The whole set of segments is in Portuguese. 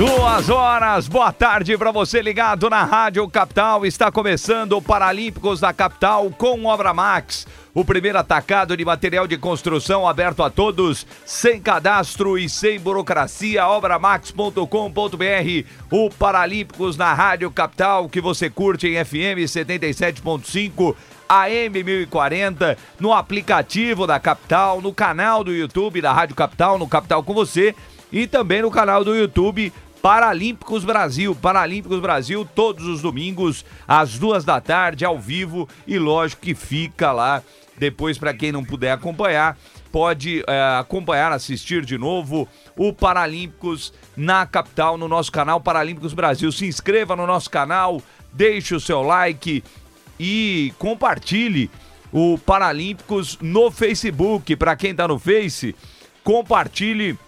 Duas horas, boa tarde para você ligado na Rádio Capital. Está começando o Paralímpicos da Capital com Obra Max. O primeiro atacado de material de construção aberto a todos, sem cadastro e sem burocracia. Obramax.com.br. O Paralímpicos na Rádio Capital, que você curte em FM 77.5. AM 1040, no aplicativo da Capital, no canal do YouTube da Rádio Capital, no Capital com você, e também no canal do YouTube Paralímpicos Brasil. Paralímpicos Brasil, todos os domingos, às duas da tarde, ao vivo. E lógico que fica lá. Depois, para quem não puder acompanhar, pode é, acompanhar, assistir de novo o Paralímpicos na capital, no nosso canal Paralímpicos Brasil. Se inscreva no nosso canal, deixe o seu like e compartilhe o Paralímpicos no Facebook. Para quem está no Face, compartilhe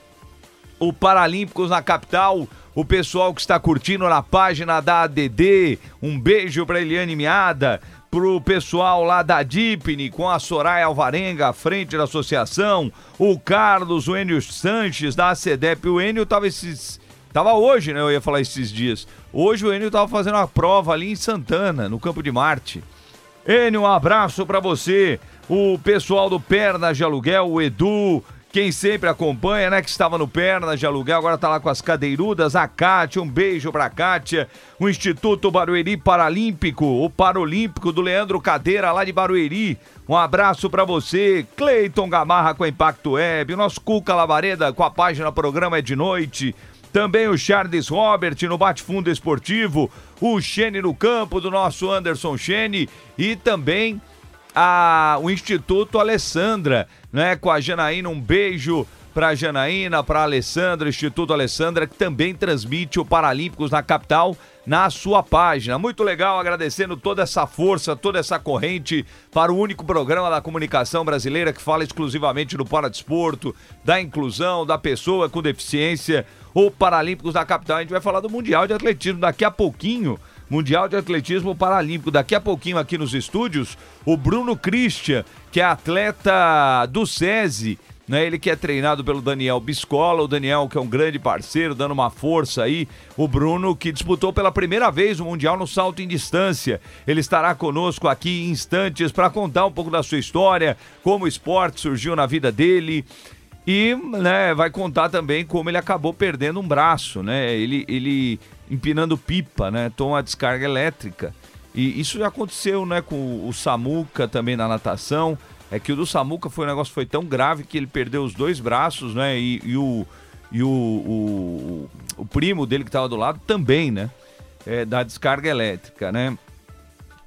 o Paralímpicos na capital o pessoal que está curtindo na página da ADD. Um beijo para Eliane Miada, pro pessoal lá da Dipne com a Soraya Alvarenga à frente da associação, o Carlos, o Enio Sanches da ACDEP. O Enio tava esses Tava hoje, né? Eu ia falar esses dias. Hoje o Enio tava fazendo uma prova ali em Santana, no Campo de Marte. Enio, um abraço para você. O pessoal do Pernas de Aluguel, o Edu, quem sempre acompanha, né? Que estava no Pernas de Aluguel, agora tá lá com as cadeirudas. A Kátia, um beijo pra Kátia. O Instituto Barueri Paralímpico, o Paralímpico do Leandro Cadeira, lá de Barueri. Um abraço para você. Cleiton Gamarra com a Impacto Web. O nosso Cuca Lavareda com a página Programa é de Noite. Também o Charles Robert no Bate Fundo Esportivo. O Xene no campo do nosso Anderson Xene. E também a, o Instituto Alessandra, né? Com a Janaína, um beijo para Janaína, para Alessandra, Instituto Alessandra, que também transmite o Paralímpicos na capital na sua página. Muito legal, agradecendo toda essa força, toda essa corrente para o único programa da comunicação brasileira que fala exclusivamente do paradesporto, da inclusão, da pessoa com deficiência, o Paralímpicos da capital. A gente vai falar do Mundial de Atletismo daqui a pouquinho. Mundial de Atletismo Paralímpico. Daqui a pouquinho aqui nos estúdios, o Bruno Christian, que é atleta do SESI, né? Ele que é treinado pelo Daniel Biscola, o Daniel que é um grande parceiro, dando uma força aí. O Bruno que disputou pela primeira vez o Mundial no salto em distância. Ele estará conosco aqui em instantes para contar um pouco da sua história, como o esporte surgiu na vida dele. E né, vai contar também como ele acabou perdendo um braço, né? Ele, ele empinando pipa, né? Tom a descarga elétrica. E isso já aconteceu, né, com o Samuca também na natação. É que o do Samuca foi um negócio foi tão grave que ele perdeu os dois braços, né? E, e o, e o, o, o, primo dele que estava do lado também, né? É, da descarga elétrica, né?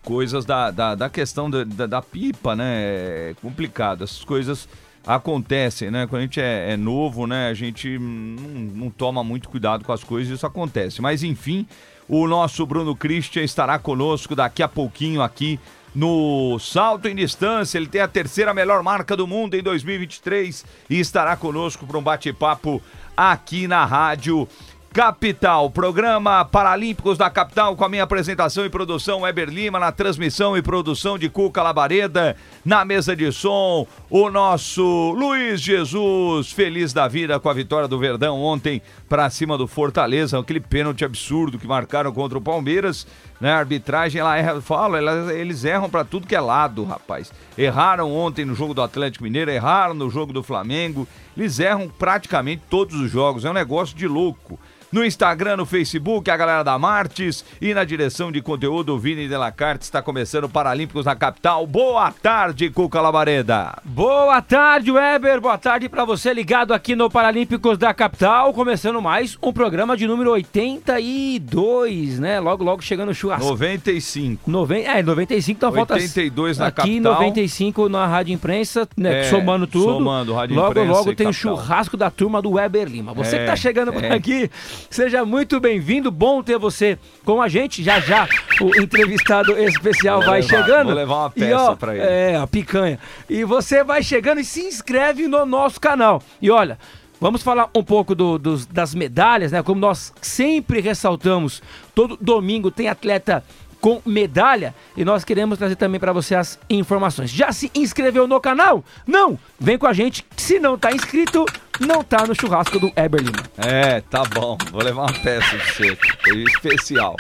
Coisas da, da, da questão da, da, da, pipa, né? É complicado. Essas coisas acontecem, né? Quando a gente é, é novo, né? A gente não, não, toma muito cuidado com as coisas isso acontece. Mas enfim, o nosso Bruno Christian estará conosco daqui a pouquinho aqui no salto em distância. Ele tem a terceira melhor marca do mundo em 2023 e estará conosco para um bate-papo aqui na rádio Capital, programa Paralímpicos da Capital, com a minha apresentação e produção Weber Lima, na transmissão e produção de Cuca Labareda, na mesa de som, o nosso Luiz Jesus, feliz da vida com a vitória do Verdão ontem para cima do Fortaleza, aquele pênalti absurdo que marcaram contra o Palmeiras, né? A arbitragem, ela erra, fala, ela, eles erram para tudo que é lado, rapaz. Erraram ontem no jogo do Atlético Mineiro, erraram no jogo do Flamengo, eles erram praticamente todos os jogos, é um negócio de louco no Instagram, no Facebook, a galera da Martes e na direção de conteúdo, o Vini Delacarte está começando Paralímpicos na capital. Boa tarde, Cuca Labareda. Boa tarde, Weber. Boa tarde para você ligado aqui no Paralímpicos da capital, começando mais um programa de número 82, né? Logo, logo chegando o churrasco. 95. Noven... É, 95, então 82 falta na aqui capital. 95 na Rádio Imprensa, né? É, somando tudo. somando Rádio logo, Imprensa logo e tem o churrasco da turma do Weber Lima. Você É, que tá chegando por é. aqui, Seja muito bem-vindo, bom ter você com a gente. Já já o entrevistado especial Vou vai levar- chegando. vou levar uma E, peça ó, pra ele. É, a picanha. E você vai chegando e se inscreve no nosso canal. E olha, vamos falar um pouco do- dos- das medalhas, né? Como nós sempre ressaltamos, todo domingo tem atleta com medalha e nós queremos trazer também para você as informações. Já se inscreveu no canal? Não! Vem com a gente, se não tá inscrito, não tá no churrasco do Eber Lima. É, tá bom. Vou levar uma peça de você. Especial.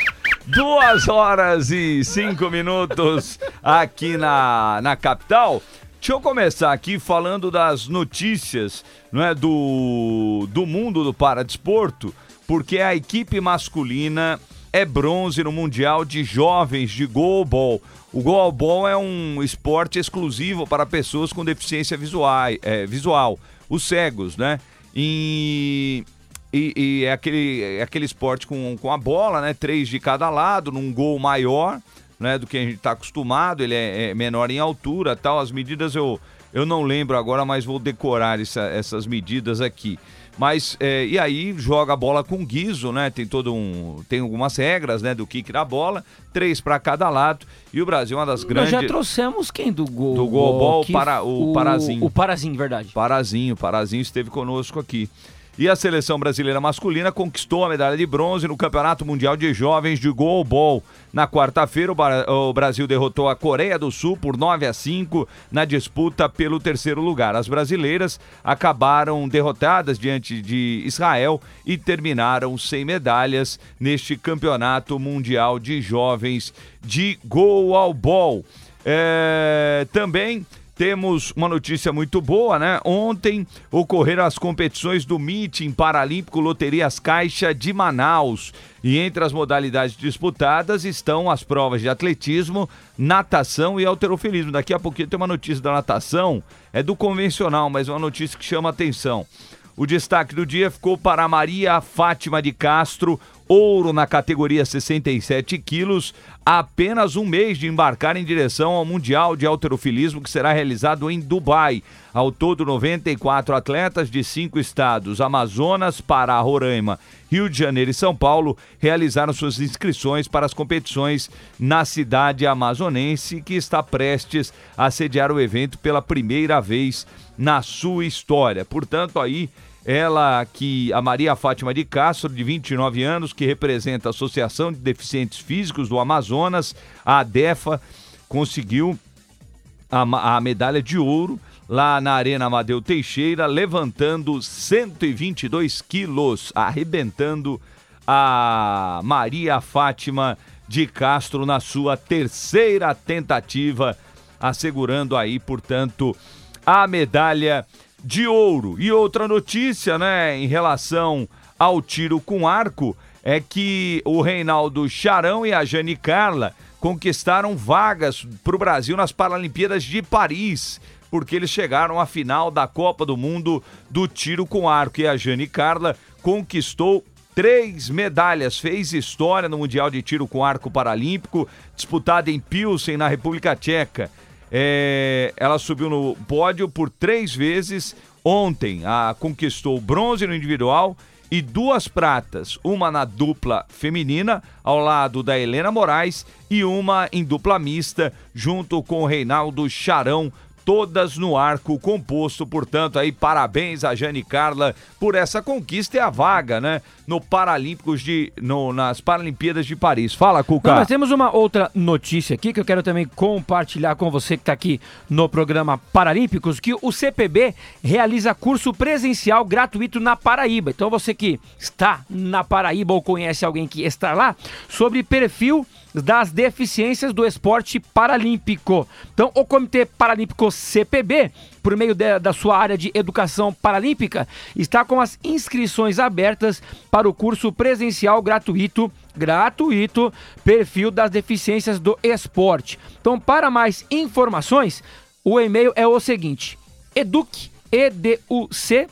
Duas horas e cinco minutos aqui na, na capital. Deixa eu começar aqui falando das notícias não é, do, do mundo do paradesporto, porque a equipe masculina é bronze no Mundial de Jovens de Goalball. O Goalball é um esporte exclusivo para pessoas com deficiência visual, é, visual os cegos, né? E, e, e é, aquele, é aquele esporte com, com a bola, né? Três de cada lado, num gol maior, né? Do que a gente está acostumado. Ele é, é menor em altura tal. As medidas eu, eu não lembro agora, mas vou decorar essa- essas medidas aqui. Mas, é, e aí joga a bola com guiso, né? Tem todo um. Tem algumas regras, né? Do kick da bola, três para cada lado. E o Brasil é uma das Nós grandes. já trouxemos quem do gol? Do goalball, que para- o Parazinho. O Parazinho, verdade. Parazinho, Parazinho esteve conosco aqui. E a seleção brasileira masculina conquistou a medalha de bronze no Campeonato Mundial de Jovens de Goalball. Na quarta-feira, o, Brasil derrotou a Coreia do Sul por 9 a 5 na disputa pelo terceiro lugar. As brasileiras acabaram derrotadas diante de Israel e terminaram sem medalhas neste Campeonato Mundial de Jovens de Goalball. É, também temos uma notícia muito boa, né? Ontem ocorreram as competições do Meeting Paralímpico Loterias Caixa de Manaus. E entre as modalidades disputadas estão as provas de atletismo, natação e alterofilismo. Daqui a pouquinho tem uma notícia da natação, é do convencional, mas é uma notícia que chama atenção. O destaque do dia ficou para Maria Fátima de Castro, ouro na categoria 67 quilos, apenas um mês de embarcar em direção ao Mundial de Alterofilismo que será realizado em Dubai. Ao todo, 94 atletas de cinco estados, Amazonas, Pará, Roraima, Rio de Janeiro e São Paulo, realizaram suas inscrições para as competições na cidade amazonense, que está prestes a sediar o evento pela primeira vez na sua história. Portanto, aí ela que a Maria Fátima de Castro, de 29 anos, que representa a Associação de Deficientes Físicos do Amazonas, a ADEFA, conseguiu a, a medalha de ouro lá na Arena Amadeu Teixeira, levantando 122 quilos, arrebentando a Maria Fátima de Castro na sua terceira tentativa, assegurando aí, portanto, a medalha de ouro. E outra notícia, né, em relação ao tiro com arco, é que o Reinaldo Charão e a Jane Carla conquistaram vagas para o Brasil nas Paralimpíadas de Paris, porque eles chegaram à final da Copa do Mundo do tiro com arco. E a Jane Carla conquistou três medalhas, fez história no Mundial de Tiro com Arco Paralímpico, disputado em Pilsen, na República Tcheca. É, ela subiu no pódio por três vezes. Ontem, a conquistou bronze no individual e duas pratas, uma na dupla feminina, ao lado da Helena Moraes, e uma em dupla mista, junto com o Reinaldo Charão, todas no arco composto. Portanto, aí parabéns a Jane Carla por essa conquista e a vaga, né? No Paralímpicos de. No, nas Paralimpíadas de Paris. Fala, Cuca. Não, nós temos uma outra notícia aqui que eu quero também compartilhar com você que está aqui no programa Paralímpicos, que o CPB realiza curso presencial gratuito na Paraíba. Então você que está na Paraíba ou conhece alguém que está lá, sobre perfil das deficiências do esporte paralímpico. Então, o Comitê Paralímpico CPB, por meio de- da sua área de educação paralímpica, está com as inscrições abertas para o curso presencial gratuito, gratuito, perfil das deficiências do esporte. Então, para mais informações, o e-mail é o seguinte: educ, E-D-U-C,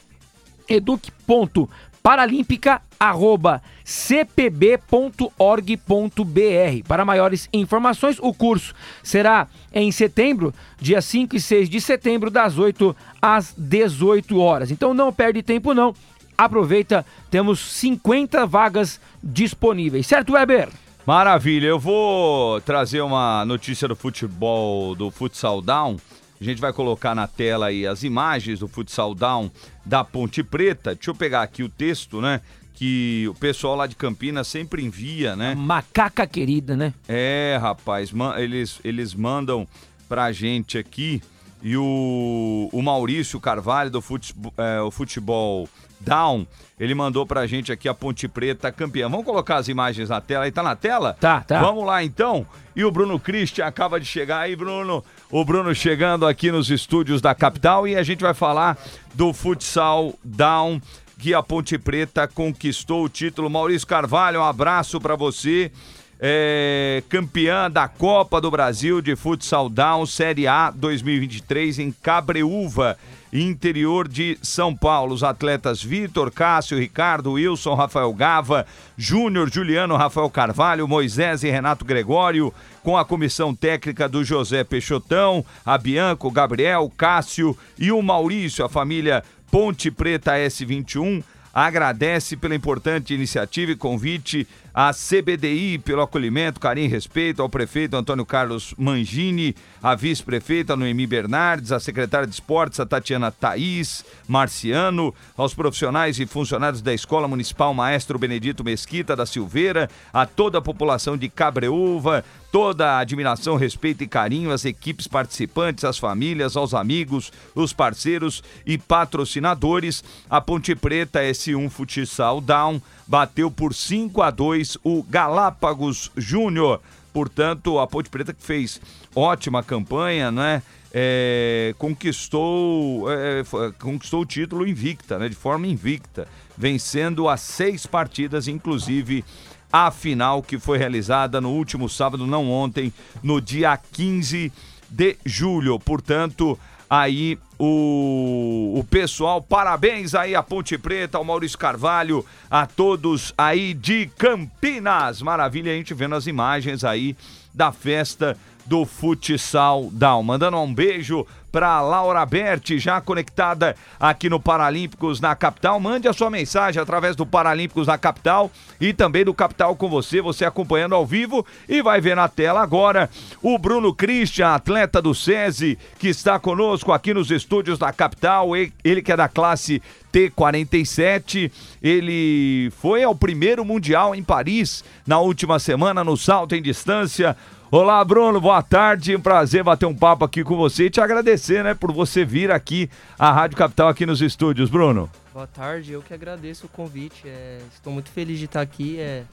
educ.paralimpica.cpb.org.br. Para maiores informações, o curso será em setembro, dia 5 e 6 de setembro, das 8 às 18 horas. Então não perde tempo não. aproveita, temos 50 vagas disponíveis. Certo, Weber? Maravilha, eu vou trazer uma notícia do futebol, do Futsal Down. A gente vai colocar na tela aí as imagens do Futsal Down da Ponte Preta. Deixa eu pegar aqui o texto, né? Que o pessoal lá de Campinas sempre envia, né? Macaca querida, né? É, rapaz, eles, eles mandam pra gente aqui. E o, o Maurício Carvalho, do futebol, é, o futebol Down, ele mandou pra gente aqui a Ponte Preta campeã. Vamos colocar as imagens na tela aí, tá na tela? Tá, tá. Vamos lá então. E o Bruno Christian acaba de chegar aí, Bruno. O Bruno chegando aqui nos estúdios da capital e a gente vai falar do futsal Down que a Ponte Preta conquistou o título. Maurício Carvalho, um abraço para você. É, campeã da Copa do Brasil de Futsal Down Série A 2023 em Cabreúva interior de São Paulo. Os atletas Vitor, Cássio, Ricardo, Wilson, Rafael Gava, Júnior, Juliano, Rafael Carvalho, Moisés e Renato Gregório, com a comissão técnica do José Peixotão, a Bianco, Gabriel, Cássio e o Maurício, a família Ponte Preta S21 agradece pela importante iniciativa e convite à CBDI pelo acolhimento, carinho e respeito, ao prefeito Antônio Carlos Mangini, à vice-prefeita Noemi Bernardes, à secretária de esportes, a Tatiana Thaís Marciano, aos profissionais e funcionários da Escola Municipal Maestro Benedito Mesquita da Silveira, a toda a população de Cabreúva, toda a admiração, respeito e carinho às equipes participantes, às famílias, aos amigos, os parceiros e patrocinadores. A Ponte Preta S1 Futsal Down bateu por 5 a 2 o Galápagos Júnior. Portanto, a Ponte Preta que fez ótima campanha, né? É, conquistou, é, conquistou o título invicta, né? De forma invicta, vencendo as seis partidas, inclusive a final que foi realizada no último sábado, não ontem, no dia 15 de julho. Portanto, aí o, o pessoal, parabéns aí a Ponte Preta, ao Maurício Carvalho, a todos aí de Campinas. Maravilha a gente vendo as imagens aí da festa do Futsal Down. Mandando um beijo para Laura Berti, já conectada aqui no Paralímpicos na capital. Mande a sua mensagem através do Paralímpicos na capital e também do Capital com você, você acompanhando ao vivo e vai ver na tela agora o Bruno Christian, atleta do SESI, que está conosco aqui nos estúdios da capital. Ele que é da classe T47. Ele foi ao primeiro Mundial em Paris na última semana no salto em distância. Olá, Bruno, boa tarde. Prazer bater um papo aqui com você e te agradecer, né, por você vir aqui à Rádio Capital aqui nos estúdios, Bruno. Boa tarde, eu que agradeço o convite. É, estou muito feliz de estar aqui. É,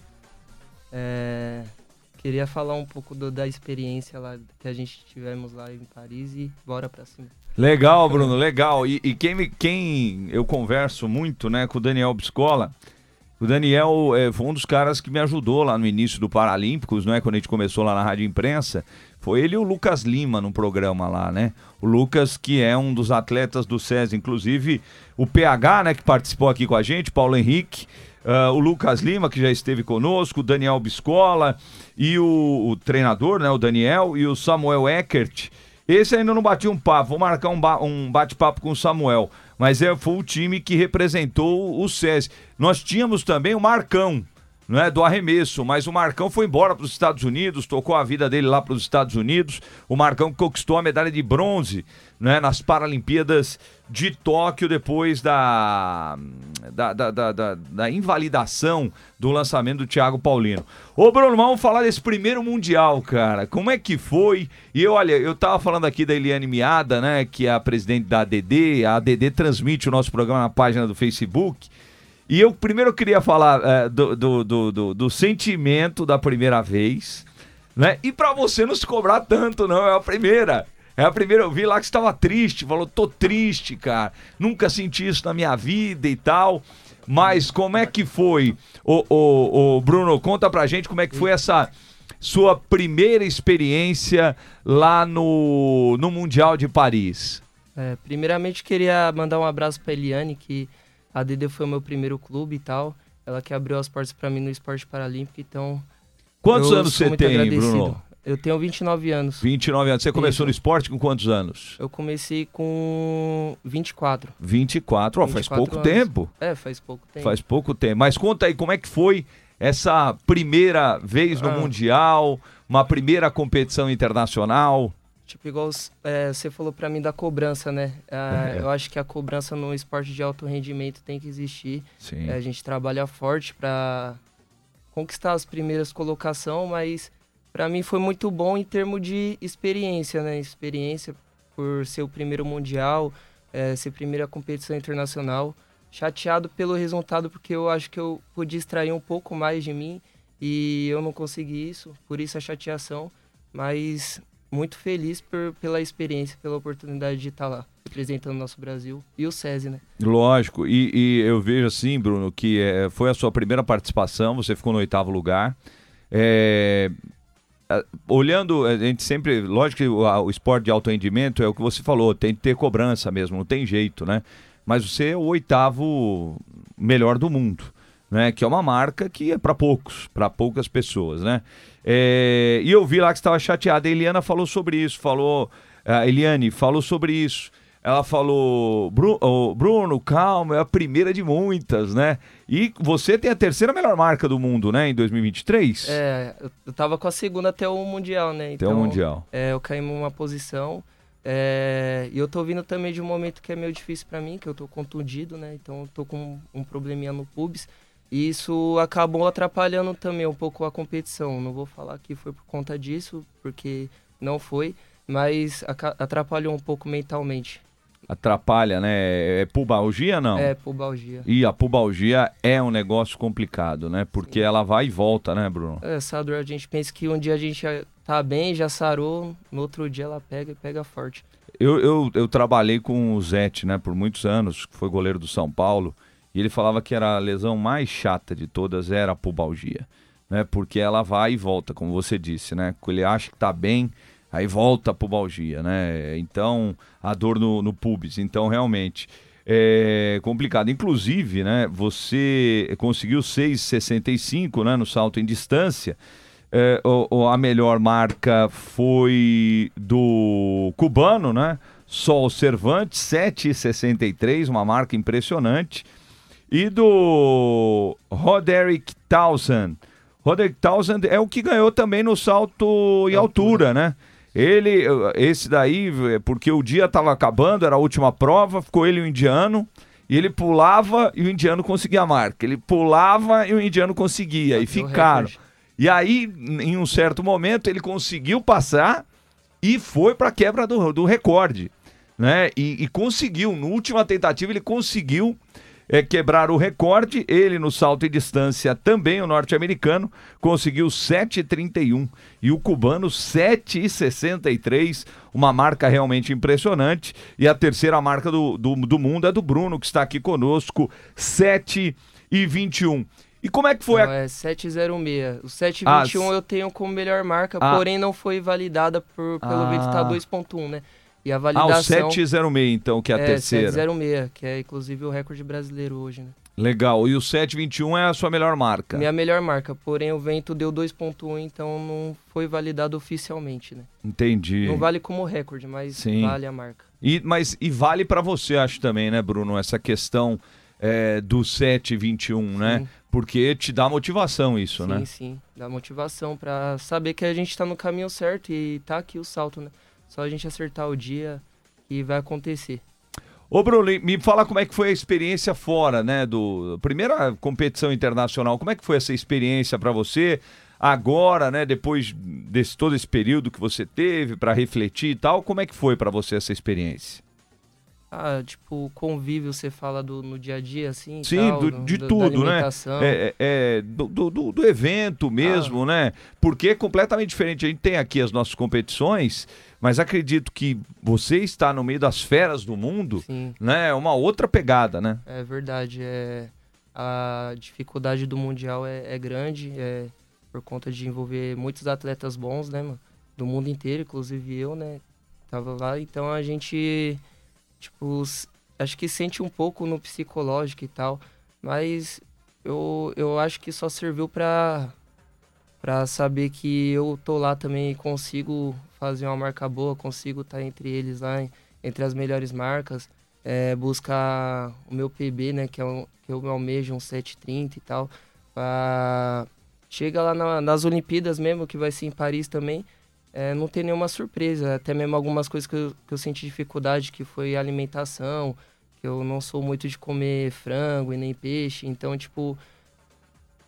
é, queria falar um pouco do, da experiência lá que a gente tivemos lá em Paris e bora pra cima. Legal, Bruno, legal. E, e quem, quem eu converso muito, né, com o Daniel Biscola, o Daniel é, foi um dos caras que me ajudou lá no início do Paralímpicos, não é? Quando a gente começou lá na Rádio Imprensa. Foi ele e o Lucas Lima no programa lá, né? O Lucas, que é um dos atletas do SESI, inclusive o PH, né, que participou aqui com a gente, Paulo Henrique. Uh, o Lucas Lima, que já esteve conosco, o Daniel Biscola e o, o, treinador, né, o Daniel, e o Samuel Eckert. Esse ainda não bati um papo, vou marcar um, ba um bate-papo com o Samuel mas é, foi o time que representou o SESI. Nós tínhamos também o Marcão, não é, do arremesso, mas o Marcão foi embora para os Estados Unidos, tocou a vida dele lá para os Estados Unidos. O Marcão conquistou a medalha de bronze né, nas Paralimpíadas de Tóquio depois da, da, da, da, da invalidação do lançamento do Thiago Paulino. Ô Bruno, vamos falar desse primeiro Mundial, cara. Como é que foi? E olha, eu tava falando aqui da Eliane Miada, né, que é a presidente da ADD. A ADD transmite o nosso programa na página do Facebook. E eu primeiro queria falar é, do, do, do, do, sentimento da primeira vez, né? E para você não se cobrar tanto, não, é a primeira. É a primeira, eu vi lá que você estava triste, falou, tô triste, cara. Nunca senti isso na minha vida e tal. Mas como é que foi? O, o, o Bruno, conta pra gente como é que foi essa sua primeira experiência lá no, no Mundial de Paris. É, primeiramente queria mandar um abraço pra Eliane, que a DD foi o meu primeiro clube e tal. Ela que abriu as portas para mim no esporte paralímpico, então. Quantos anos você tem, agradecido. Bruno? Eu tenho 29 anos. 29 anos. Você começou Isso. no esporte com quantos anos? Eu comecei com 24. 24. Ó, faz 24 pouco anos. tempo. É, faz pouco tempo. Faz pouco tempo. Mas conta aí, como é que foi essa primeira vez no Ah. Mundial, uma primeira competição internacional? Tipo, igual é, você falou pra mim da cobrança, né? Ah, É. Eu acho que a cobrança no esporte de alto rendimento tem que existir. É, a gente trabalha forte pra conquistar as primeiras colocações, mas pra mim foi muito bom em termos de experiência, né? Experiência por ser o primeiro mundial, é, ser primeira competição internacional. Chateado pelo resultado, porque eu acho que eu podia extrair um pouco mais de mim e eu não consegui isso, por isso a chateação. Mas muito feliz por, pela experiência, pela oportunidade de estar lá, representando o nosso Brasil e o SESI, né? Lógico, e, e eu vejo assim, Bruno, que é, foi a sua primeira participação, você ficou no oitavo lugar. É, olhando, a gente sempre, lógico que o, a- o esporte de alto rendimento é o que você falou, tem que ter cobrança mesmo, não tem jeito, né? Mas você é o oitavo melhor do mundo, né? Que é uma marca que é para poucos, para poucas pessoas, né? É, e eu vi lá que você estava chateada. A Eliana falou sobre isso, falou, a Eliane falou sobre isso. Ela falou, "Bru- ô, Bruno, calma, é a primeira de muitas, né? E você tem a terceira melhor marca do mundo, né, em 2023? É, eu, tava com a segunda até o Mundial, né? Até o Mundial. É, eu caí em uma posição. é, e eu tô vindo também de um momento que é meio difícil pra mim, que eu tô contundido, né? Então eu tô com um probleminha no pubis. E isso acabou atrapalhando também um pouco a competição. Não vou falar que foi por conta disso, porque não foi, mas atrapalhou um pouco mentalmente. Atrapalha, né? É pubalgia, não? É, pubalgia. E a pubalgia é um negócio complicado, né? Porque ela vai e volta, né, Bruno? É, essa dor a gente pensa que um dia a gente tá bem, já sarou, no outro dia ela pega e pega forte. Eu, eu, eu trabalhei com o Zete, né, por muitos anos, que foi goleiro do São Paulo, e ele falava que era a lesão mais chata de todas era a pubalgia, né? Porque ela vai e volta, como você disse, né? Ele acha que tá bem, aí volta a pubalgia, né? Então, a dor no, no pubis. Então, realmente, é complicado. Inclusive, né, você conseguiu 6,65 né, no salto em distância. É, o- a melhor marca foi do cubano, né? Sol Cervantes, 7,63, uma marca impressionante. E do Roderick Townsend. Roderick Townsend é o que ganhou também no salto em altura, né? Ele, esse daí, é porque o dia estava acabando, era a última prova, ficou ele e o indiano, e ele pulava e o indiano conseguia a marca. Ele pulava e o indiano conseguia, e ficaram. E aí, em um certo momento, ele conseguiu passar e foi para a quebra do, do recorde. Né? E, e conseguiu, na última tentativa, ele conseguiu é, quebrar o recorde. Ele, no salto em distância, também o norte-americano, conseguiu 7,31 e o cubano 7,63. Uma marca realmente impressionante. E a terceira marca do, do, do mundo é do Bruno, que está aqui conosco, 7,21. E como é que foi Não, a é 706. O 721 Ah, eu tenho como melhor marca, Ah. porém não foi validada por, pelo Ah. vídeo tá 2.1, né? E a Ah, o validação 706, então, que é a é terceira. 706, que é inclusive o recorde brasileiro hoje, né? Legal. E o 721 é a sua melhor marca. Minha melhor marca, porém o vento deu 2.1, então não foi validado oficialmente, né? Entendi. Não vale como recorde, mas Sim. vale a marca. E, mas, e vale pra você, acho também, né, Bruno, essa questão é, do 721, né? Sim. Porque te dá motivação isso, sim, né? sim. Dá motivação pra saber que a gente tá no caminho certo e tá aqui o salto, né? Só a gente acertar o dia que vai acontecer. Ô, Bruno, me fala como é que foi a experiência fora, né? Do primeira competição internacional. Como é que foi essa experiência pra você? Agora, né, depois desse todo esse período que você teve pra refletir e tal, como é que foi pra você essa experiência? Ah, tipo, convívio, você fala do, no dia a dia, assim? Sim, tal, do- de do- tudo, né? É, é, é, do, do- do- evento mesmo, né? Porque é completamente diferente. A gente tem aqui as nossas competições, mas acredito que você está no meio das feras do mundo, Sim, né? É uma outra pegada, né? é verdade. É, a dificuldade do Mundial é, é grande, é, por conta de envolver muitos atletas bons, né, mano? Do mundo inteiro, inclusive eu, né? Tava lá, então a gente, tipo, acho que sente um pouco no psicológico e tal, mas eu, eu acho que só serviu pra, para saber que eu tô lá também e consigo fazer uma marca boa, consigo estar tá entre eles lá, entre as melhores marcas, é, buscar o meu PB, né, que, é um, que eu almejo um 730 e tal, pra... chega lá na, nas Olimpíadas mesmo, que vai ser em Paris também, é, não tem nenhuma surpresa, até mesmo algumas coisas que eu, que eu senti dificuldade, que foi alimentação, que eu não sou muito de comer frango e nem peixe, então, tipo,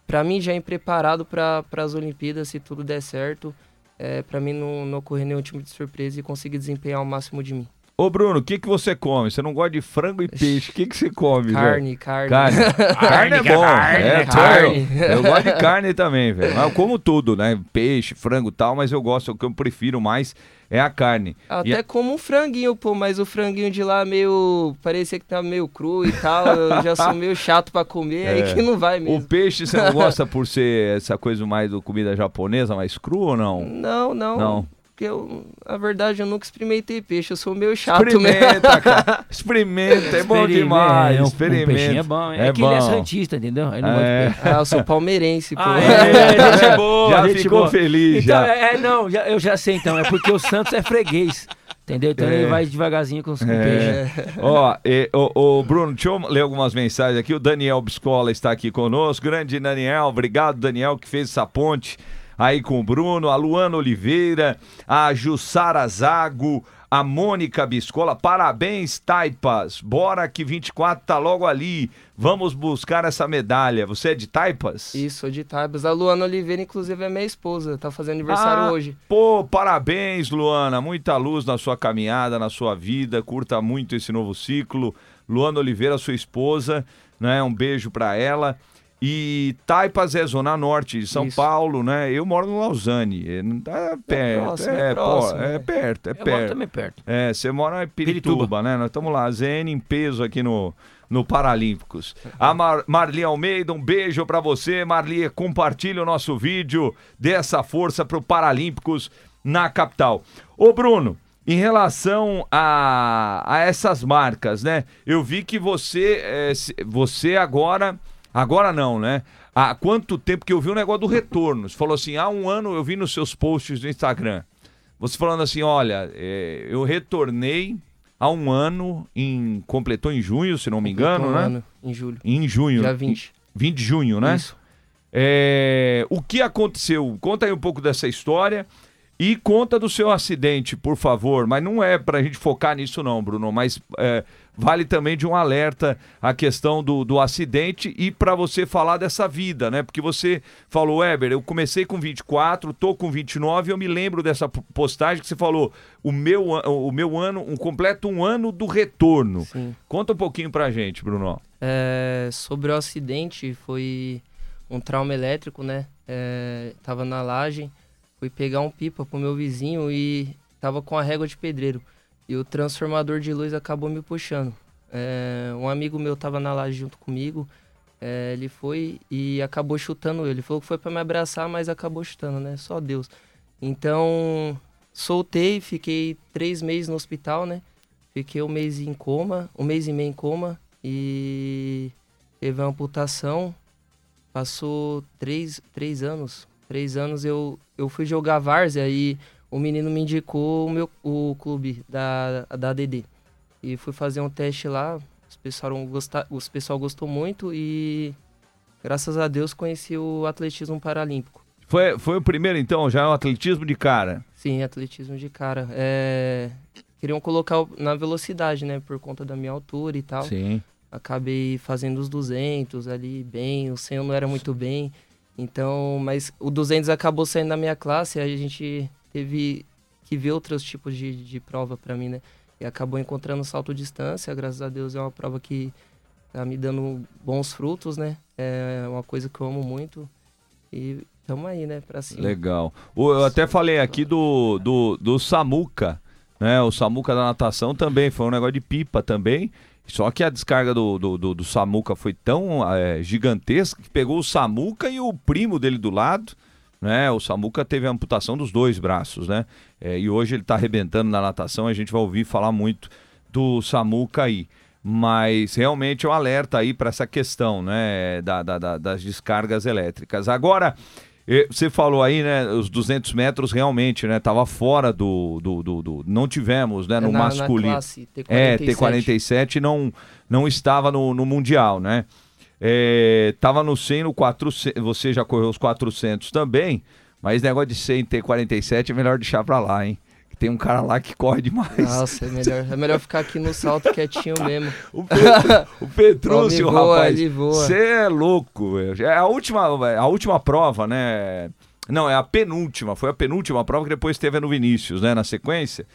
para mim já ir preparado para as Olimpíadas, se tudo der certo, é, para mim não, não ocorrer nenhum tipo de surpresa e conseguir desempenhar o máximo de mim. Ô Bruno, o que, que você come? Você não gosta de frango e peixe, o que, que você come, carne, velho? Carne, carne. carne é bom, carne, é, carne. Eu, eu gosto de carne também, velho. Eu como tudo, né? Peixe, frango e tal, mas eu gosto, o que eu prefiro mais é a carne. Até e... como um franguinho, pô, mas o franguinho de lá meio. parecia que tá meio cru e tal. Eu já sou meio chato para comer, é. aí que não vai mesmo. O peixe você não gosta por ser essa coisa mais do comida japonesa, mais cru ou não? Não, não. Não porque eu, a verdade, eu nunca experimentei peixe, eu sou meio chato Experimenta, mesmo. cara. Experimenta, é bom demais. É, um, Experimenta. Um peixinho é bom. É, é que bom. ele é santista, entendeu? Ele não é. Ah, eu sou palmeirense, pô. Ah, é, gente boa, já gente ficou boa. feliz, então, já. É, não, já, eu já sei então, é porque o Santos é freguês. Entendeu? Então é. ele vai devagarzinho com os é. peixes. Ó, e, o, o, Bruno, deixa eu ler algumas mensagens aqui. O Daniel Biscola está aqui conosco. Grande Daniel, obrigado, Daniel, que fez essa ponte aí com o Bruno, a Luana Oliveira, a Jussara Zago, a Mônica Biscola. Parabéns, Taipas. Bora que 24 tá logo ali. Vamos buscar essa medalha. Você é de Taipas? Isso, sou de Taipas. A Luana Oliveira, inclusive, é minha esposa. Tá fazendo aniversário ah, hoje. Pô, parabéns, Luana. Muita luz na sua caminhada, na sua vida. Curta muito esse novo ciclo. Luana Oliveira, sua esposa, né? Um beijo para ela. E Taipas é zona norte de São Isso. Paulo, né? Eu moro no Lausanne. É, é perto. É, próximo, é, é, próximo, pô, é perto, é eu perto. Moro também perto. É, você mora em Pirituba, Pirituba, né? Nós estamos lá, ZN em peso aqui no, no Paralímpicos. A Mar Marli Almeida, um beijo para você. Marli, compartilhe o nosso vídeo, dê essa força pro Paralímpicos na capital. Ô, Bruno, em relação a, a essas marcas, né? Eu vi que você, é, você agora Agora não, né? Há quanto tempo que eu vi um negócio do retorno? Você falou assim, há um ano eu vi nos seus posts do Instagram. Você falando assim, olha, é, eu retornei há um ano, em, completou em junho, se não me engano, um né? Ano, em julho. Em junho. Dia 20. 20 de junho, né? Isso. É, o que aconteceu? Conta aí um pouco dessa história e conta do seu acidente, por favor. Mas não é para a gente focar nisso não, Bruno, mas é, vale também de um alerta a questão do, do acidente e para você falar dessa vida, né? Porque você falou, Weber, eu comecei com 24, tô com 29, eu me lembro dessa postagem que você falou, o meu, o meu ano, um completo um ano do retorno. Sim. Conta um pouquinho pra gente, Bruno. É, sobre o acidente, foi um trauma elétrico, né? É, tava na laje, fui pegar um pipa pro meu vizinho e tava com a régua de pedreiro. E o transformador de luz acabou me puxando. É, um amigo meu tava na laje junto comigo. É, ele foi e acabou chutando ele. Falou que foi para me abraçar, mas acabou chutando, né? Só Deus. Então, soltei, fiquei três meses no hospital, né? Fiquei um mês em coma, um mês e meio em coma. E teve uma amputação. Passou três, três anos. Três anos eu, eu fui jogar várzea e o menino me indicou o, meu, o clube da, da ADD. E fui fazer um teste lá, os pessoal, gostar, os pessoal gostou muito e graças a Deus conheci o atletismo paralímpico. Foi, foi o primeiro então, já é um atletismo de cara? Sim, atletismo de cara. É... Queriam colocar na velocidade, né, por conta da minha altura e tal. Sim. Acabei fazendo os 200 ali bem, o 100 não era muito bem. Então, mas o 200 acabou saindo da minha classe, a gente teve que ver outros tipos de, de prova para mim, né? E acabou encontrando salto distância, graças a Deus é uma prova que tá me dando bons frutos, né? É uma coisa que eu amo muito e estamos aí, né, para cima. Legal. Eu até falei aqui do, do, do Samuca, né? O Samuca da natação também, foi um negócio de pipa também. Só que a descarga do, do, do, do Samuca foi tão é, gigantesca que pegou o Samuca e o primo dele do lado né? O Samuca teve a amputação dos dois braços, né? É, e hoje ele está arrebentando na natação, a gente vai ouvir falar muito do Samuca aí. Mas realmente é um alerta aí para essa questão, né? Da, da, da, das descargas elétricas. Agora, E Você falou aí, né, os 200 metros realmente, né, tava fora do, do, do- do- não tivemos, né, no na, masculino. Na classe T47. É, T47 não, não estava no, no Mundial, né? É, tava no 100, no 400, você já correu os 400 também, mas negócio de 100 T47 é melhor deixar pra lá, hein? Tem um cara lá que corre demais. Nossa, é melhor, é melhor ficar aqui no salto quietinho mesmo. O, Petru, o Petrúcio, Ele voa, rapaz, você é louco. velho. É a última, a última prova, né? Não, é a penúltima. Foi a penúltima prova que depois teve no Vinícius, né? Na sequência.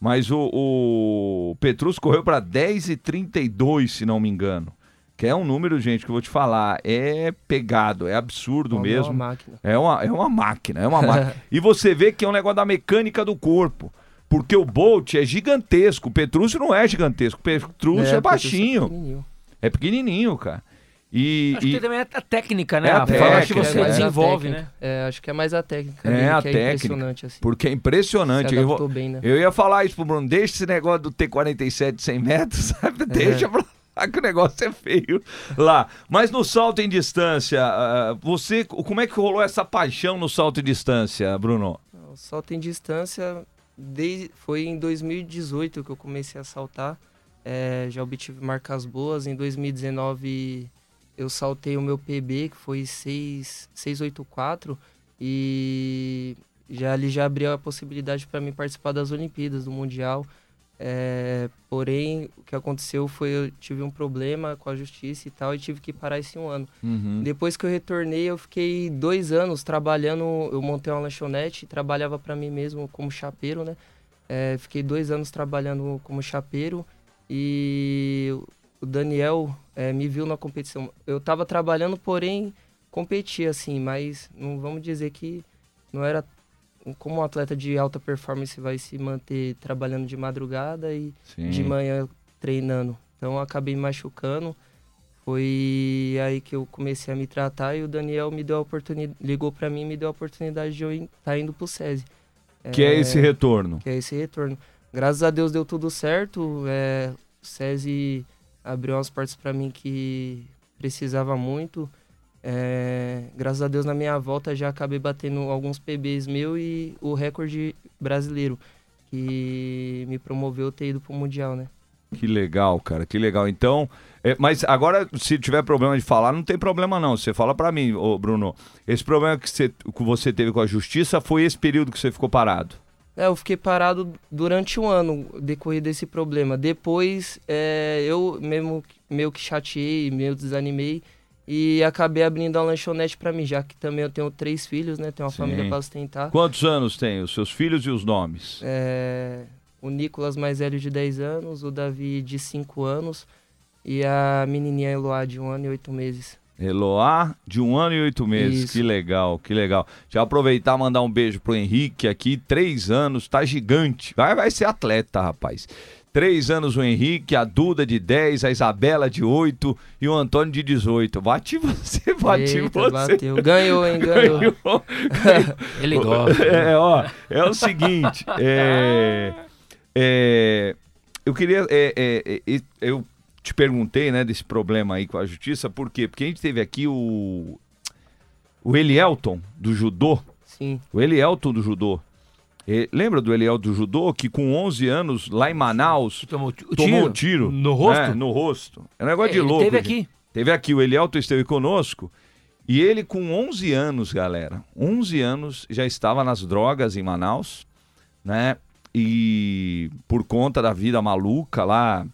Mas o, o Petrus correu para 10 e 32, se não me engano. Que é um número, gente, que eu vou te falar. É pegado, é absurdo é mesmo. uma máquina. É uma, é uma máquina, é uma máquina. e você vê que é um negócio da mecânica do corpo. Porque o Bolt é gigantesco, o Petrúcio não é gigantesco, o Petrúcio é, É, baixinho, pequenininho. é pequenininho, cara. E, Acho e- que também é a técnica, né? É a a forma que técnica, você é desenvolve, técnica. né? É, acho que é mais a técnica. É, a que é técnica. impressionante, assim. porque é impressionante. Eu, bem, né? eu ia falar isso pro Bruno, deixa esse negócio do T47 100 metros, sabe? Deixa pra lá que o negócio é feio lá. Mas no salto em distância, ah, você, como é que rolou essa paixão no salto em distância, Bruno? O salto em distância desde, foi em 2018 que eu comecei a saltar. É, já obtive marcas boas. Em 2019 eu saltei o meu PB, que foi 6, 684. E já ali já abriu a possibilidade para mim participar das Olimpíadas, do Mundial. É, porém, o que aconteceu foi eu tive um problema com a justiça e tal e tive que parar esse um ano. Uhum. Depois que eu retornei, eu fiquei dois anos trabalhando. Eu montei uma lanchonete, trabalhava para mim mesmo como chapeiro, né? É, fiquei dois anos trabalhando como chapeiro e o Daniel é, me viu na competição. Eu tava trabalhando, porém competia assim, mas não vamos dizer que não era como um atleta de alta performance vai se manter trabalhando de madrugada e Sim. de manhã treinando. Então acabei me machucando. Foi aí que eu comecei a me tratar e o Daniel me deu a oportunidade, ligou para mim e me deu a oportunidade de eu estar tá indo pro SESI. Que é esse retorno. que é esse retorno. Graças a Deus deu tudo certo. É, o SESI abriu umas portas para mim que precisava muito. É, graças a Deus na minha volta já acabei batendo alguns PBs meu e o recorde brasileiro que me promoveu ter ido pro mundial, né? Que legal, cara, que legal. Então, é, mas agora, se tiver problema de falar, não tem problema não. Você fala pra mim, ô Bruno. Esse problema que você, que você teve com a justiça foi esse período que você ficou parado. É, eu fiquei parado durante um ano decorrer desse problema. Depois, é, eu mesmo meio que chateei, meio desanimei e acabei abrindo uma lanchonete pra mim, já que também eu tenho três filhos, né? Tenho uma Sim. família pra sustentar. Quantos anos tem os seus filhos e os nomes? É, o Nicolas mais velho de 10 anos, o Davi de 5 anos e a menininha Eloá de 1 ano e 8 meses. Eloá, de um ano e oito meses. Isso. Que legal, que legal. Já aproveitar e mandar um beijo pro Henrique aqui, três anos, tá gigante. Vai, vai ser atleta, rapaz. Três anos o Henrique, a Duda de 10, a Isabela de 8 e o Antônio de 18. Bate você, bate Eita, você. bateu. Ganhou, hein? Ganhou. Ganhou. Ele gosta. É, ó, é o seguinte, é, é, eu queria, é, é, é, eu te perguntei, né, desse problema aí com a justiça, por quê? Porque a gente teve aqui o, o Elielton, do judô, Sim. o Elielton do judô, É, lembra do Elielton do judô, que com 11 anos, lá em Manaus, Tomou o tomou um tiro. No rosto? né, no rosto. É um negócio de Ele louco. teve gente. aqui. Teve aqui, o Elielton esteve conosco e ele com 11 anos, galera, 11 anos já estava nas drogas em Manaus, né? E por conta da vida maluca lá,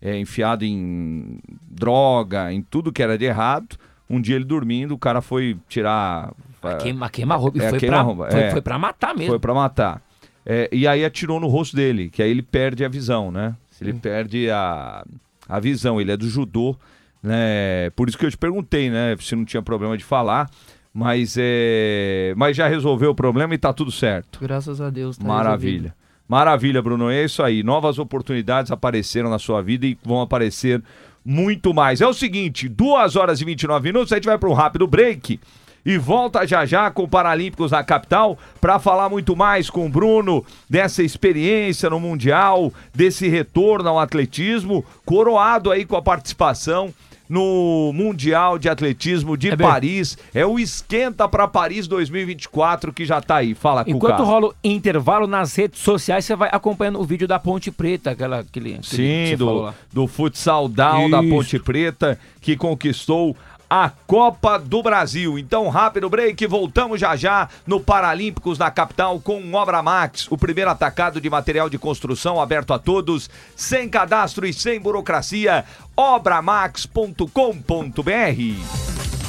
é, enfiado em droga, em tudo que era de errado, um dia ele dormindo, o cara foi tirar... Queima, queima roupa. É, foi, queima pra, roupa, foi, é. foi pra matar mesmo. Foi pra matar. É, e aí atirou no rosto dele, que aí ele perde a visão, né? Ele perde a, a visão. Ele é do judô, né? Por isso que eu te perguntei, né? Se não tinha problema de falar. Mas, é... mas já resolveu o problema e tá tudo certo. Graças a Deus. Tá Maravilha. resolvido. Maravilha, Bruno. É isso aí. Novas oportunidades apareceram na sua vida e vão aparecer muito mais. É o seguinte: 2 horas e 29 minutos, a gente vai para um rápido break. E volta já já com o Paralímpicos na capital para falar muito mais com o Bruno dessa experiência no Mundial, desse retorno ao atletismo, coroado aí com a participação no Mundial de Atletismo de É. Paris. É o esquenta para Paris 2024 que já tá aí. Fala, Cuca. Enquanto rola o intervalo nas redes sociais, você vai acompanhando o vídeo da Ponte Preta, aquela, aquele, aquele que Sim, do, do futsal down da Isso. Ponte Preta, que conquistou a Copa do Brasil. Então, rápido break, voltamos já já no Paralímpicos na capital com Obra Max, o primeiro atacado de material de construção aberto a todos, sem cadastro e sem burocracia. Obramax.com.br.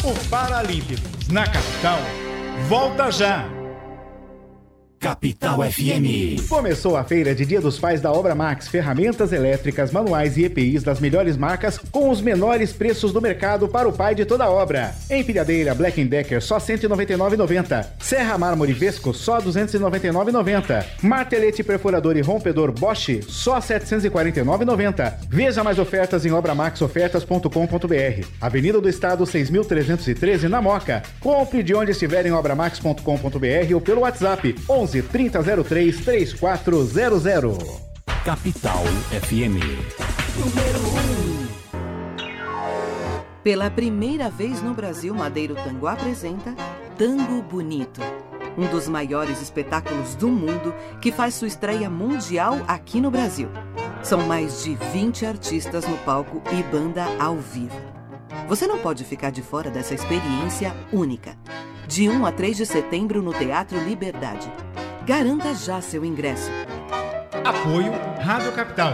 O Paralímpicos na capital volta já. Capital FM. Começou a feira de Dia dos Pais da Obra Max, ferramentas elétricas, manuais e EPIs das melhores marcas com os menores preços do mercado para o pai de toda obra. Empilhadeira Black Decker só R$ 199,90. Serra Mármore Vesco só R$ 299,90. Martelete perfurador e rompedor Bosch só R$ 749,90. Veja mais ofertas em obramaxofertas.com.br. Avenida do Estado 6.313 na Moca. Compre de onde estiver em obramax.com.br ou pelo WhatsApp 11 3003 3400. Capital FM. Pela primeira vez no Brasil, Madeiro Tango apresenta Tango Bonito, um dos maiores espetáculos do mundo que faz sua estreia mundial aqui no Brasil. São mais de 20 artistas no palco e banda ao vivo. Você não pode ficar de fora dessa experiência única. De 1 a 3 de setembro no Teatro Liberdade. Garanta já seu ingresso. Apoio Rádio Capital.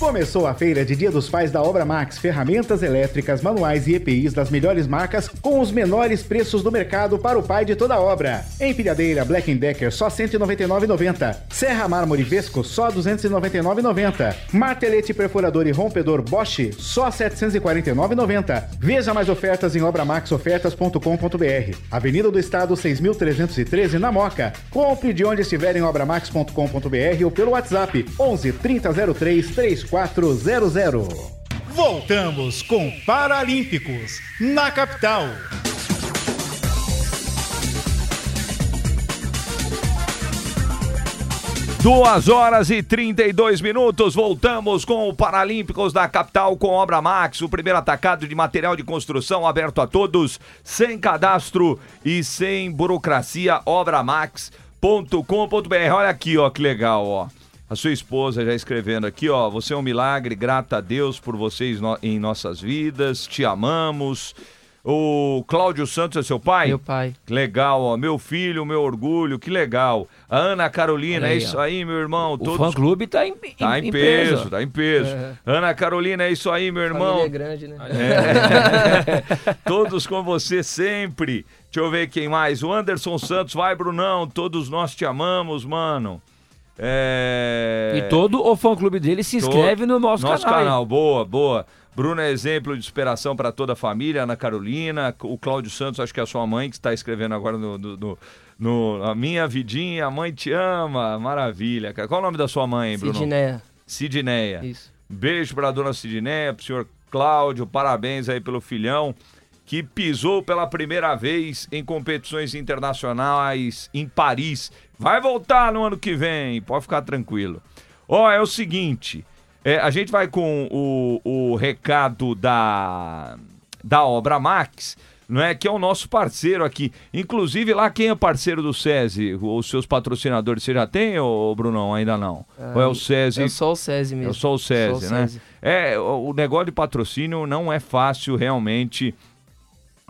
Começou a feira de Dia dos Pais da Obra Max, ferramentas elétricas, manuais e EPIs das melhores marcas com os menores preços do mercado para o pai de toda obra. Empilhadeira Black Decker só R$ 199,90. Serra Mármore Vesco só R$ 299,90. Martelete perfurador e rompedor Bosch só R$ 749,90. Veja mais ofertas em obramaxofertas.com.br. Avenida do Estado 6.313 na Moca. Compre de onde estiver em obramax.com.br ou pelo WhatsApp 11 3003 3400. Voltamos com Paralímpicos na capital. Duas horas e 32 minutos, voltamos com o Paralímpicos da capital com Obra Max, o primeiro atacado de material de construção aberto a todos, sem cadastro e sem burocracia, obramax.com.br. Olha aqui, ó, que legal, ó. A sua esposa já escrevendo aqui, ó, você é um milagre, grata a Deus por vocês no- em nossas vidas, te amamos. O Cláudio Santos é seu pai? Meu pai. Que Legal, ó. Meu filho, meu orgulho, que legal. A Ana Carolina, é aí, isso ó. aí, meu irmão. O Todos... fã-clube tá em, em, Tá em, em peso, tá em peso. É. Ana Carolina, é isso aí, meu irmão. Família é grande, né? É. Todos com você sempre. Deixa eu ver quem mais. O Anderson Santos, vai, Brunão. Todos nós te amamos, mano. É... E todo o fã-clube dele se inscreve no nosso, Nosso canal. aí. canal, boa, boa. Bruno é exemplo de inspiração para toda a família, Ana Carolina, o Cláudio Santos, acho que é a sua mãe que está escrevendo agora no, no, no- no- A Minha Vidinha, a mãe te ama, maravilha. cara. Qual o nome da sua mãe, Bruno? Sidneia. Sidneia. Isso. Beijo para a dona Sidneia, pro senhor Cláudio, parabéns aí pelo filhão que pisou pela primeira vez em competições internacionais em Paris. Vai voltar no ano que vem, pode ficar tranquilo. Ó, é o seguinte, é, a gente vai com o, o recado da, da Obra Max, não é? Que é o nosso parceiro aqui. Inclusive, lá quem é parceiro do SESI? Os seus patrocinadores, você já tem, ô Brunão? Ainda não? Ou é o SESI? É só o SESI mesmo. É só o SESI, Só o né? SESI. É, o negócio de patrocínio não é fácil realmente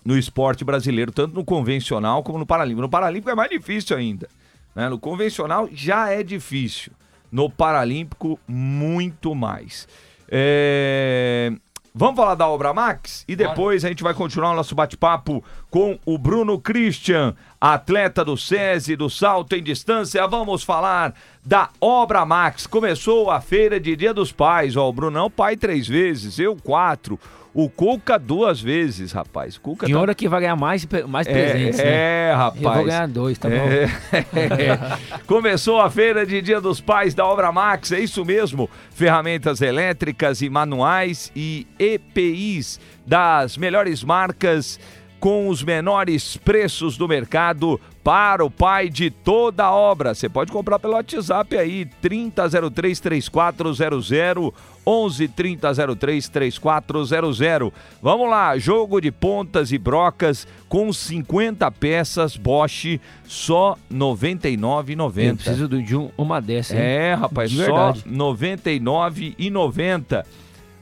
no esporte brasileiro, tanto no convencional como no paralímpico. No paralímpico é mais difícil ainda. Né? No convencional já é difícil. No paralímpico, muito mais. É, Vamos falar da Obra Max e depois a gente vai continuar o nosso bate-papo com o Bruno Christian, atleta do SESI, do salto em distância. Vamos falar da Obra Max. Começou a feira de Dia dos Pais. Ó, o Brunão, pai três vezes, eu quatro. O Cuca duas vezes, rapaz. Cuca Tem tá- hora que vai ganhar mais, mais presentes, é, né? é, rapaz. Eu vou ganhar dois, tá bom? É. Começou a feira de Dia dos Pais da Obra Max, é isso mesmo. Ferramentas elétricas e manuais e EPIs das melhores marcas com os menores preços do mercado para o pai de toda a obra. Você pode comprar pelo WhatsApp aí, 30033400, 11 3003 3400. Vamos lá, jogo de pontas e brocas com 50 peças Bosch, só R$ 99,90. Eu preciso de um- uma dessa, hein? É, rapaz, De só. R$ 99,90.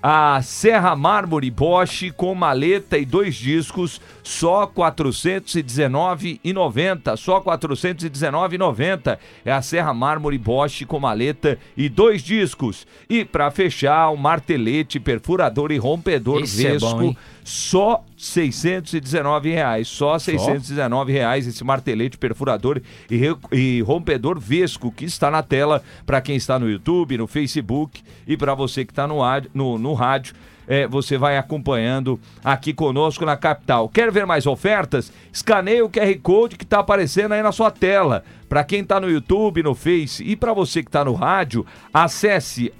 A Serra Mármore Bosch com maleta e dois discos, só R$ 419,90. Só R$ 419,90. É a Serra Mármore Bosch com maleta e dois discos. E para fechar, o martelete, perfurador e rompedor Esse é Vesco, bom, hein? só 619 reais. Só 619 reais esse martelete, perfurador e, e rompedor Vesco que está na tela para quem está no YouTube, no Facebook e para você que está no, no, no rádio. é, você vai acompanhando aqui conosco na capital. Quer ver mais ofertas? Escaneie o QR Code que está aparecendo aí na sua tela. Para quem está no YouTube, no Face e para você que está no rádio, acesse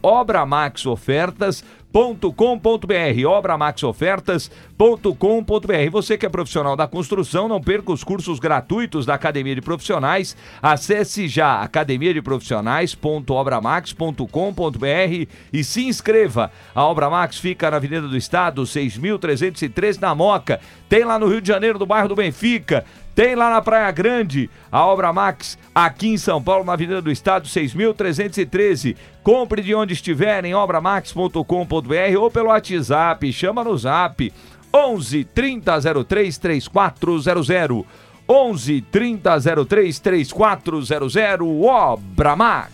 obramaxofertas.com.br obramaxofertas.com.br Você que é profissional da construção, não perca os cursos gratuitos da Academia de Profissionais. Acesse já academiadeprofissionais.obramax.com.br e se inscreva. A Obra Max fica na Avenida do Estado, 6.313 na Moca. Tem lá no Rio de Janeiro, do bairro do Benfica. Tem lá na Praia Grande, a Obra Max, aqui em São Paulo, na Avenida do Estado, 6.313. Compre de onde estiver em obramax.com.br ou pelo WhatsApp, chama no Zap 11 3003 3400. 11 3003 3400, Obra Max.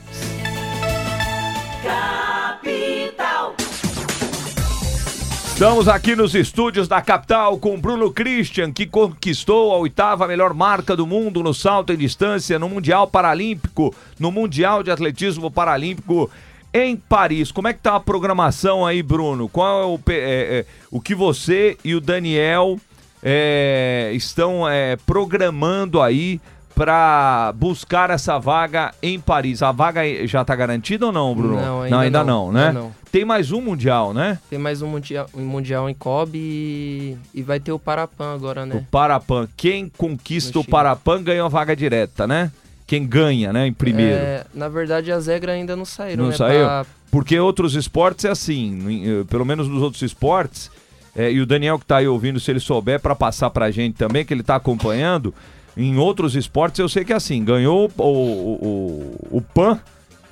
Estamos aqui nos estúdios da capital com Bruno Christian, que conquistou a oitava melhor marca do mundo no salto em distância no Mundial Paralímpico, no Mundial de Atletismo Paralímpico em Paris. Como é que tá a programação aí, Bruno? Qual é o, é, é, o que você e o Daniel é, estão é, programando aí para buscar essa vaga em Paris? A vaga já está garantida ou não, Bruno? Não, ainda ainda não, não, né? ainda não. Tem mais um mundial, né? Tem mais um mundial, um mundial em Kobe e, e vai ter o Parapan agora, O né? Parapan. Quem conquista o. Parapan ganha uma vaga direta, né? Quem ganha, né, em primeiro. É, na verdade, as regras ainda não saíram, Não né? saiu? pra- Porque outros esportes é assim, eh, pelo menos nos outros esportes, eh, e o Daniel que tá aí ouvindo, se ele souber, para passar pra gente também, que ele tá acompanhando, em outros esportes eu sei que é assim, ganhou o, o, o, o PAN,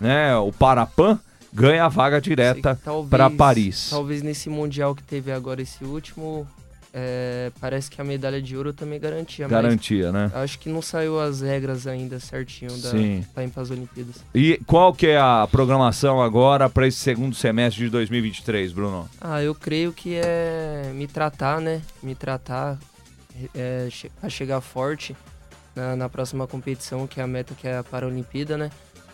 né, o Parapan, ganha a vaga direta para Paris. Talvez nesse mundial que teve agora, esse último, é, parece que a medalha de ouro também garantia. Garantia, né? Acho que não saiu as regras ainda certinho pra ir para as Olimpíadas. E qual que é a programação agora para esse segundo semestre de 2023, Bruno? Ah, eu creio que é me tratar, né? Me tratar é, pra chegar forte na, na próxima competição, que é a meta que é a Paralimpíada, né?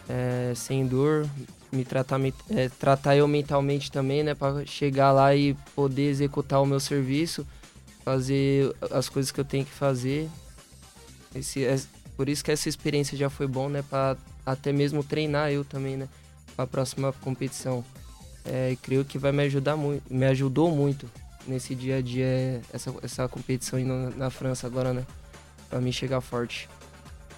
É, sem dor, me tratar, me- é, tratar eu mentalmente também, né? Pra chegar lá e poder executar o meu serviço, fazer as coisas que eu tenho que fazer. Esse, é, por isso que essa experiência já foi bom, né? Pra até mesmo treinar eu também, né? Pra próxima competição. É, creio que vai me ajudar muito, me ajudou muito nesse dia a dia essa, essa competição na, na França agora, né? Pra mim chegar forte.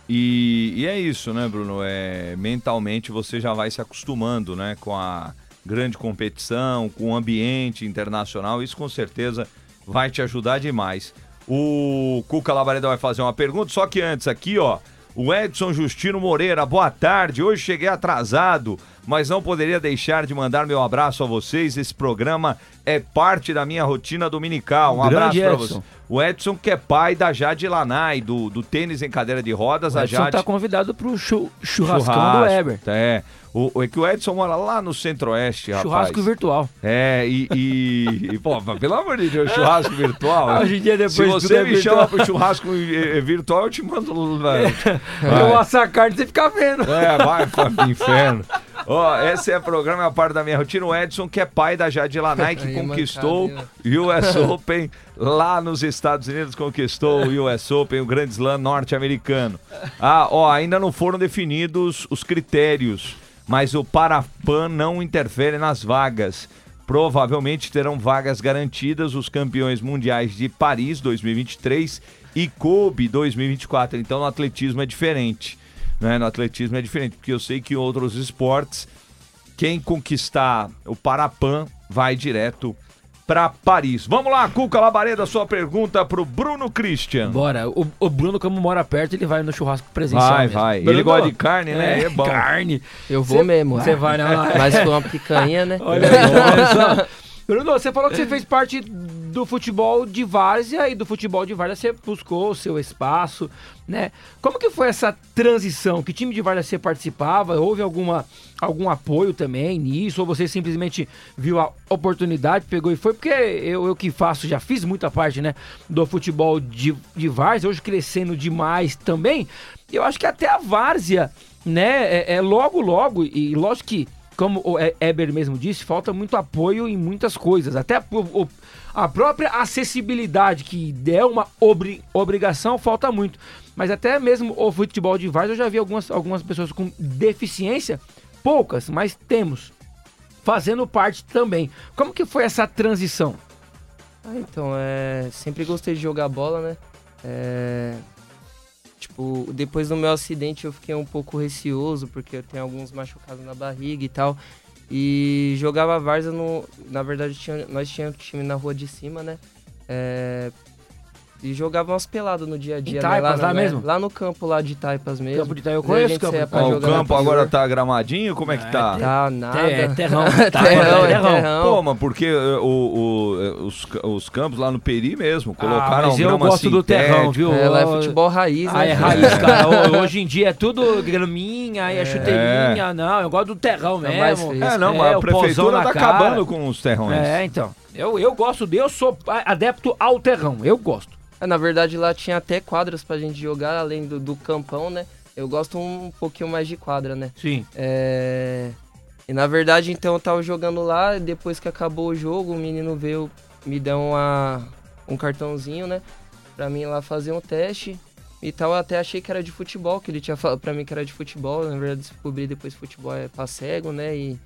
E, e é isso, né, Bruno? É, mentalmente você já vai se acostumando, né, com a grande competição, com o ambiente internacional. Isso com certeza vai te ajudar demais. O Cuca Labareda vai fazer uma pergunta, só que antes aqui, ó, o Edson Justino Moreira, boa tarde. Hoje cheguei atrasado, mas não poderia deixar de mandar meu abraço a vocês. Esse programa é parte da minha rotina dominical. Um abraço pra Edson. você. O Edson, que é pai da Jade Lanai, do, do tênis em cadeira de rodas, O a Edson Jade. tá convidado pro chu- churrascão do Churrasco, Weber. É. O, o- é que o Edson mora lá no centro-oeste, rapaz. Churrasco virtual. É, e, e, e, pô, pelo amor de Deus, churrasco virtual. Hoje em dia, depois Se você é me virtual. chama pro churrasco eh, eh, virtual, eu te mando. Vai. Eu assa a carne e você fica vendo. É, vai pro inferno. Ó, esse é o programa, é a parte da minha rotina. O Edson, que é pai da Jade Lanai, que Aí, conquistou o US Open lá nos Estados Unidos, conquistou o US Open, o Grand Slam norte-americano. Ah, ó, ainda não foram definidos os critérios, mas o Parapan não interfere nas vagas. provavelmente terão vagas garantidas os campeões mundiais de Paris 2023 e Kobe 2024. Então no atletismo é diferente. Né? No atletismo é diferente, porque eu sei que em outros esportes, quem conquistar o Parapan vai direto para Paris. Vamos lá, Cuca Labareda, sua pergunta pro Bruno Christian. Bora. O, o Bruno, como mora perto, ele vai no churrasco presencial. Vai, mesmo. vai. Bruno, Ele gosta de carne, né? É, bom. Carne. Eu vou Cê- mesmo. Você vai na. Mas com uma picanha, né? Olha aí. Bruno, você falou que você fez parte do futebol de várzea e do futebol de várzea você buscou o seu espaço, né? Como que foi essa transição? Que time de várzea você participava? Houve alguma, algum apoio também nisso? Ou você simplesmente viu a oportunidade, pegou e foi? Porque eu, eu que faço, já fiz muita parte, né? Do futebol de, de várzea, hoje crescendo demais também. Eu acho que até a várzea, né? É, é logo, logo, e lógico que como o Eber mesmo disse, falta muito apoio em muitas coisas. Até a, a própria acessibilidade, que é uma obri- obrigação, falta muito. Mas até mesmo o futebol de várzea, eu já vi algumas, algumas pessoas com deficiência, poucas, mas temos, fazendo parte também. Como que foi essa transição? Ah, então, é. Sempre gostei de jogar bola, né? É. Tipo, depois do meu acidente eu fiquei um pouco receoso, porque eu tenho alguns machucados na barriga e tal. E jogava várzea no. Na verdade, tinha, nós tínhamos time na rua de cima, né? É, e jogava umas peladas no dia a dia. né? Taipas, lá no- mesmo? Lá no campo lá de Taipas mesmo. Campo de Itaí, eu conheço gente campo Ó, o campo agora tá gramadinho? Como é que tá? Tá nada. É, terrão. Tá, terrão, é é terrão. terrão. Pô, mas porque eh, o, o, eh, os, ca- os campos lá no Peri mesmo, colocaram ah, mas eu gosto do terrão, viu? É, lá é futebol raiz, Ah, né? é raiz, cara. Ho- Hoje em dia é tudo graminha, aí é chuteirinha. Não, eu gosto do terrão É mais mesmo. É, não, É, mas a o prefeitura tá cara. acabando com os terrões. É, então. Eu, eu gosto de. Eu sou adepto ao terrão. Eu gosto. É, na verdade, lá tinha até quadras pra gente jogar, além do, do campão, né? Eu gosto um pouquinho mais de quadra, né? Sim. É... E na verdade, então, eu tava jogando lá, depois que acabou o jogo, o menino veio, me deu uma, um cartãozinho, né? Pra mim ir lá fazer um teste e tal. Eu até achei que era de futebol, que ele tinha falado pra mim que era de futebol. Na verdade, descobri depois que futebol é pra cego, né? E,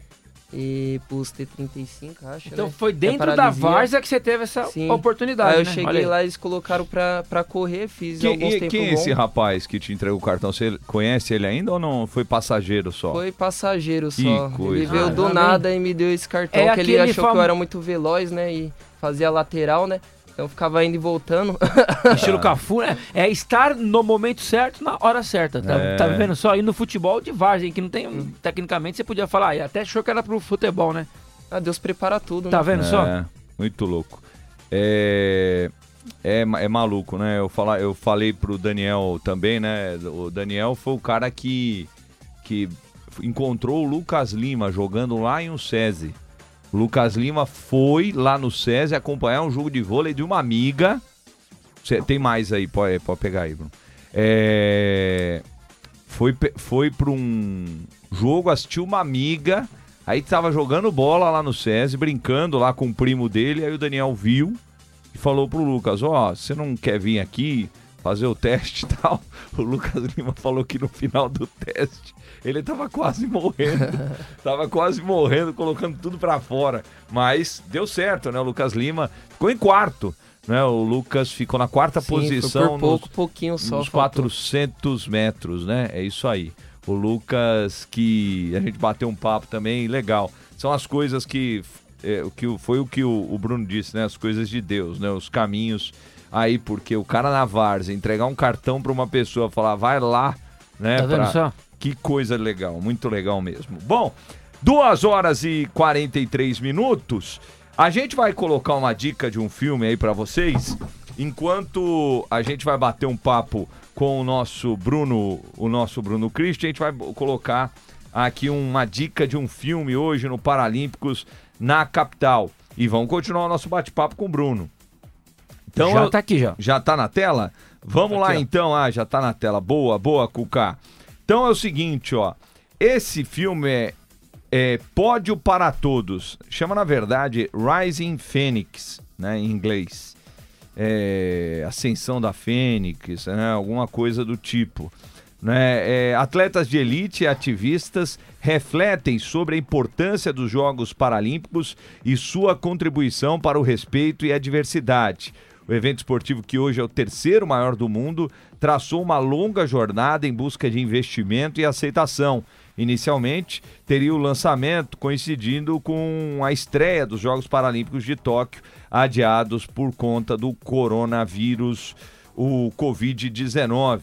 e pros T35, acho, Então né? foi É dentro da várzea que você teve essa Sim. oportunidade. Aí eu né? Olha cheguei aí. lá, eles colocaram pra, pra correr, fiz Que- alguns e tempos quem é esse rapaz que te entregou o cartão? Você conhece ele ainda ou não foi passageiro só? Foi passageiro Que só. coisa. Ele veio Ah, do também. nada e me deu esse cartão, É que ele aquele achou que famo- eu era muito veloz, né? E fazia lateral, né? Então eu ficava indo e voltando. Estilo Cafu, né? É estar no momento certo, na hora certa. Tá, É. tá vendo só? E no futebol de várzea, que não tem. Tecnicamente você podia falar, e até achou que era pro futebol, né? ah, Deus prepara tudo, Tá né? vendo só? É, muito louco. É, é, é maluco, né? Eu, falar, eu falei pro Daniel também, né? O Daniel foi o cara que, que encontrou o Lucas Lima jogando lá em um SESI. Lucas Lima foi lá no SESI acompanhar um jogo de vôlei de uma amiga. Cê- tem mais aí, pode, pode pegar aí, Bruno. É, foi, foi pra um jogo, assistiu uma amiga. Aí tava jogando bola lá no SESI, brincando lá com o primo dele. Aí o Daniel viu e falou pro Lucas: Ó, você não quer vir aqui fazer o teste e tal? O Lucas Lima falou que no final do teste ele tava quase morrendo. tava quase morrendo, colocando tudo pra fora. Mas deu certo, né? O Lucas Lima ficou em quarto. Né? O Lucas ficou na quarta Sim, foi posição por pouco, nos, pouquinho só. nos faltou. 400 metros, né? É isso aí. O Lucas, que a gente bateu um papo também, legal. São as coisas que, é, o que foi o que o, o Bruno disse, né? As coisas de Deus, né? Os caminhos aí, porque o cara na Várzea entregar um cartão para uma pessoa, falar, vai lá, né? Tá vendo pra- só? Que coisa legal, muito legal mesmo. Bom, duas horas e 43 minutos. A gente vai colocar uma dica de um filme aí pra vocês, enquanto a gente vai bater um papo com o nosso Bruno, o nosso Bruno Christian, a gente vai colocar aqui uma dica de um filme hoje no Paralímpicos na capital. E vamos continuar o nosso bate-papo com o Bruno. Então, já eu- tá aqui já. já tá na tela? Vamos lá Aqui, ó. então. Ah, já tá na tela. Boa, boa, Cuca. Então é o seguinte, ó. Esse filme é, é Pódio para Todos. Chama, na verdade, Rising Phoenix, né, em inglês. É, Ascensão da Fênix, né, alguma coisa do tipo. Né? É, atletas de elite e ativistas refletem sobre a importância dos Jogos Paralímpicos e sua contribuição para o respeito e a diversidade. O evento esportivo, que hoje é o terceiro maior do mundo, traçou uma longa jornada em busca de investimento e aceitação. Inicialmente, teria o lançamento coincidindo com a estreia dos Jogos Paralímpicos de Tóquio, adiados por conta do coronavírus, o Covid-19.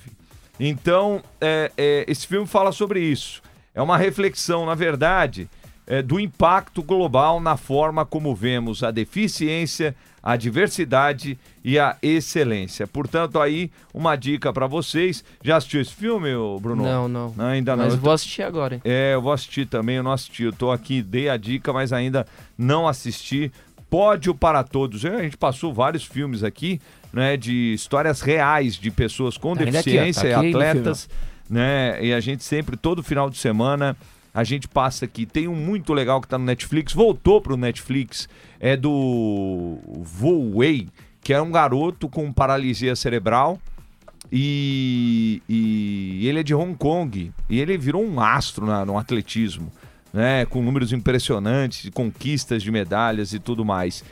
Então, é, é, esse filme fala sobre isso. É uma reflexão, na verdade, é, do impacto global na forma como vemos a deficiência, a diversidade e a excelência. Portanto, aí uma dica para vocês. Já assistiu esse filme, Bruno? Não, não. Ainda não. Mas Eu vou assistir agora. hein? é, eu vou assistir também, eu não assisti. Eu tô aqui, dei a dica, mas ainda não assisti. Pódio para todos. A gente passou vários filmes aqui, né, de histórias reais de pessoas com Tá deficiência, tá e atletas, né? E a gente sempre, todo final de semana, a gente passa aqui. Tem um muito legal que tá no Netflix, voltou pro Netflix, é do Wei, que é um garoto com paralisia cerebral. E, e ele é de Hong Kong e ele virou um astro na- no atletismo, né? Com números impressionantes, conquistas de medalhas e tudo mais.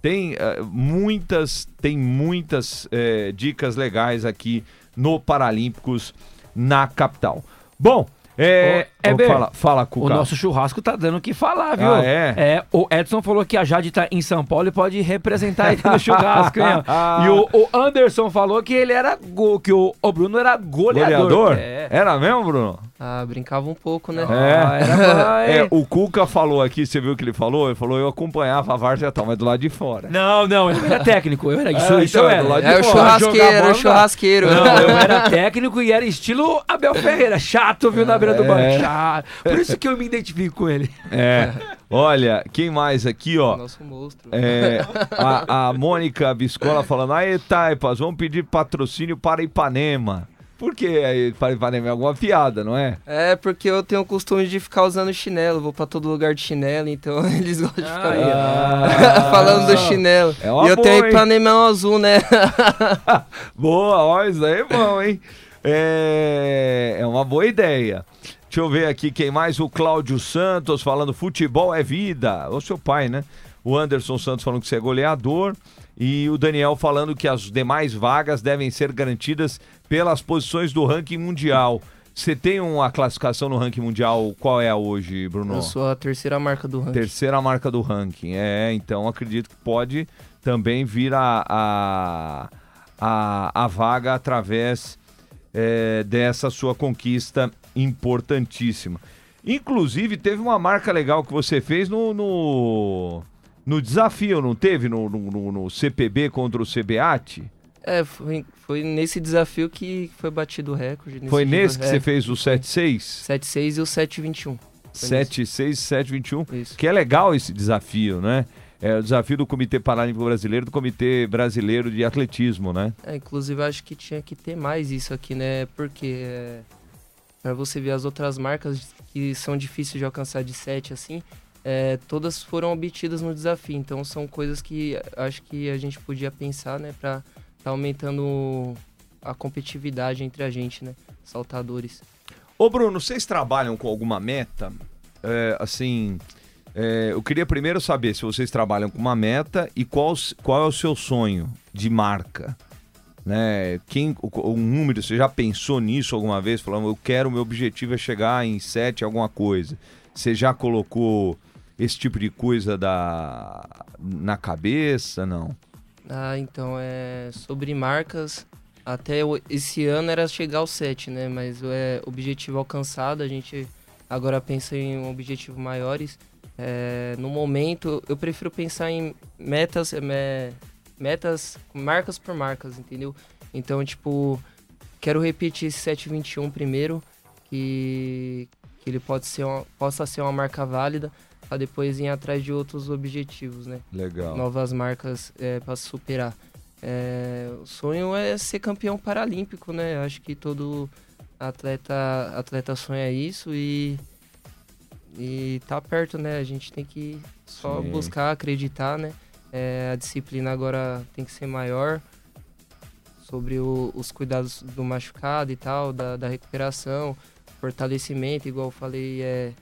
Tem eh, muitas, tem muitas eh, dicas legais aqui no Paralímpicos na capital. Bom, é, Ô, Heber, fala, fala O Cuca. nosso churrasco tá dando o que falar, viu? Ah, é? o Edson falou que a Jade tá em São Paulo e pode representar ele no churrasco, hein? E o, o Anderson falou que ele era go, que o, o Bruno era goleador. Goleador? É. Era mesmo, Bruno? Ah, brincava um pouco, né? Ah, era bom, hein? É, o Cuca falou aqui, você viu o que ele falou? Ele falou, eu acompanhava a Várzea tal, mas do lado de fora. Não, não, eu era técnico. Eu era isso, É, isso então, eu do lado era. de É o fora. churrasqueiro, Jogar era bola, o churrasqueiro. Não, eu era técnico e era estilo Abel Ferreira, chato, viu, na beira do É. banco. Chato. Por isso que eu me identifico com ele. É. Olha, quem mais aqui, ó? Nosso monstro. É, a, a Mônica Biscola falando, aí Taipas, vamos pedir patrocínio para Ipanema. Por que aí? É alguma piada, não é? É, porque eu tenho o costume de ficar usando chinelo, vou pra todo lugar de chinelo, então eles gostam de ficar Ah. falando do chinelo. É uma e eu boa, tenho hein? Ipanema azul, né? Boa, ó, isso aí é bom, hein? É, é uma boa ideia. Deixa eu ver aqui quem mais. O Cláudio Santos falando futebol é vida. O seu pai, né? O Anderson Santos falando que você é goleador. E o Daniel falando que as demais vagas devem ser garantidas pelas posições do ranking mundial. Você tem uma classificação no ranking mundial? Qual é a hoje, Bruno? Eu sou a terceira marca do ranking. Terceira marca do ranking. É, então acredito que pode também vir a, a, a, a vaga através é, dessa sua conquista importantíssima. Inclusive, teve uma marca legal que você fez no, no, no desafio, não teve? No, no, no- CPB contra o CBAT? É, foi, foi nesse desafio que foi batido o recorde. Foi dia, nesse que é, você fez o 7-6? 7,6 e o 7,21. Foi 7-6 7-21. Isso. Que é legal esse desafio, né? É o desafio do Comitê Paralímpico Brasileiro, do Comitê Brasileiro de Atletismo, né? É, inclusive acho que tinha que ter mais isso aqui, né? Porque é, para você ver as outras marcas que são difíceis de alcançar de 7 assim, é, todas foram obtidas no desafio. Então são coisas que acho que a gente podia pensar, né, para tá aumentando a competitividade entre a gente, né, saltadores. Ô Bruno, vocês trabalham com alguma meta? É, assim, é, eu queria primeiro saber se vocês trabalham com uma meta e qual, qual é o seu sonho de marca. Né? Quem, o, o número, você já pensou nisso alguma vez? Falando, eu quero, meu objetivo é chegar em 7 alguma coisa. Você já colocou esse tipo de coisa da, na cabeça? Não. Ah, então é sobre marcas. Até esse ano era chegar ao 7, né? Mas é objetivo alcançado. A gente agora pensa em um objetivo maiores. É, no momento, eu prefiro pensar em metas, é, me- metas, marcas por marcas, entendeu? Então, tipo, quero repetir esse 721 primeiro, que, que ele pode ser uma, possa ser uma marca válida, para depois ir atrás de outros objetivos, né? Legal. novas marcas para superar. É, o sonho é ser campeão paralímpico, né? Acho que todo atleta atleta sonha isso e e tá perto, né? A gente tem que só Sim. buscar acreditar, né? É, a disciplina agora tem que ser maior. sobre o- os cuidados do machucado e tal, da, da recuperação, fortalecimento, igual eu falei, é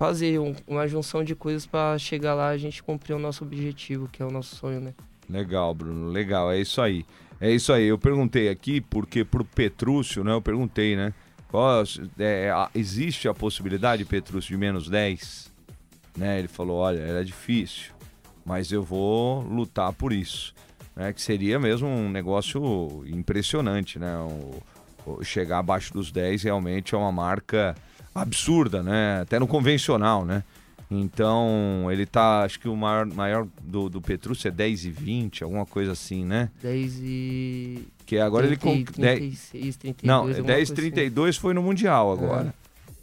fazer um- uma junção de coisas para chegar lá a gente cumprir o nosso objetivo, que é o nosso sonho, né? Legal, Bruno, legal, é isso aí. É isso aí, eu perguntei aqui porque pro Petrúcio, né, eu perguntei, né, qual, é, a- existe a possibilidade, Petrúcio, de menos 10? Né, ele falou, olha, era difícil, mas eu vou lutar por isso. Né, que seria mesmo um negócio impressionante, né, o- o chegar abaixo dos 10 realmente é uma marca absurda, né, até no convencional, né. Então, ele tá, acho que o maior, maior do, do Petrúcio é 10 e 20, alguma coisa assim, né? 10 e... Que agora ele... 30, Com, 10, 36, 32, não, alguma 10 coisa assim. 32 foi no Mundial agora.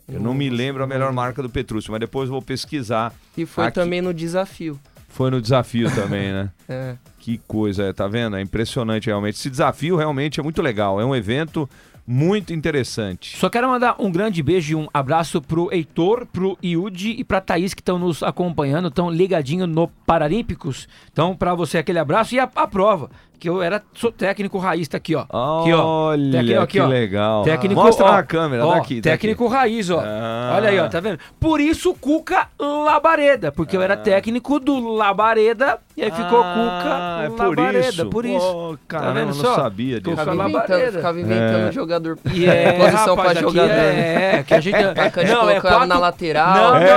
Eu não me lembro a melhor marca do Petrúcio, mas depois vou pesquisar. E foi Aqui- também no desafio. Foi no desafio também, né? É. Que coisa, é, tá vendo? É impressionante realmente. Esse desafio realmente é muito legal. É um evento muito interessante. Só quero mandar um grande beijo e um abraço pro Heitor, pro Iudi e pra Thaís que estão nos acompanhando, estão ligadinho no Paralímpicos. Então, pra você aquele abraço e a, a prova, que eu era sou técnico raiz, tá aqui, ó. Aqui, ó. Olha, Técnico aqui, que ó. legal. Técnico, Mostra ó, na câmera, ó, daqui. daqui. Técnico raiz, ó. Ah. Olha aí, ó, tá vendo? Por isso Cuca Labareda, porque eu era Ah. técnico do Labareda e aí ficou Ah, é Cuca por Labareda, isso. por isso. Pô, caramba, vendo eu não só? sabia disso. Cuca Ficava inventando, ficava inventando É. jogador, E é, posição rapaz, pra jogador. É, que a gente... Atacante não, é quatro... na lateral. Não, É,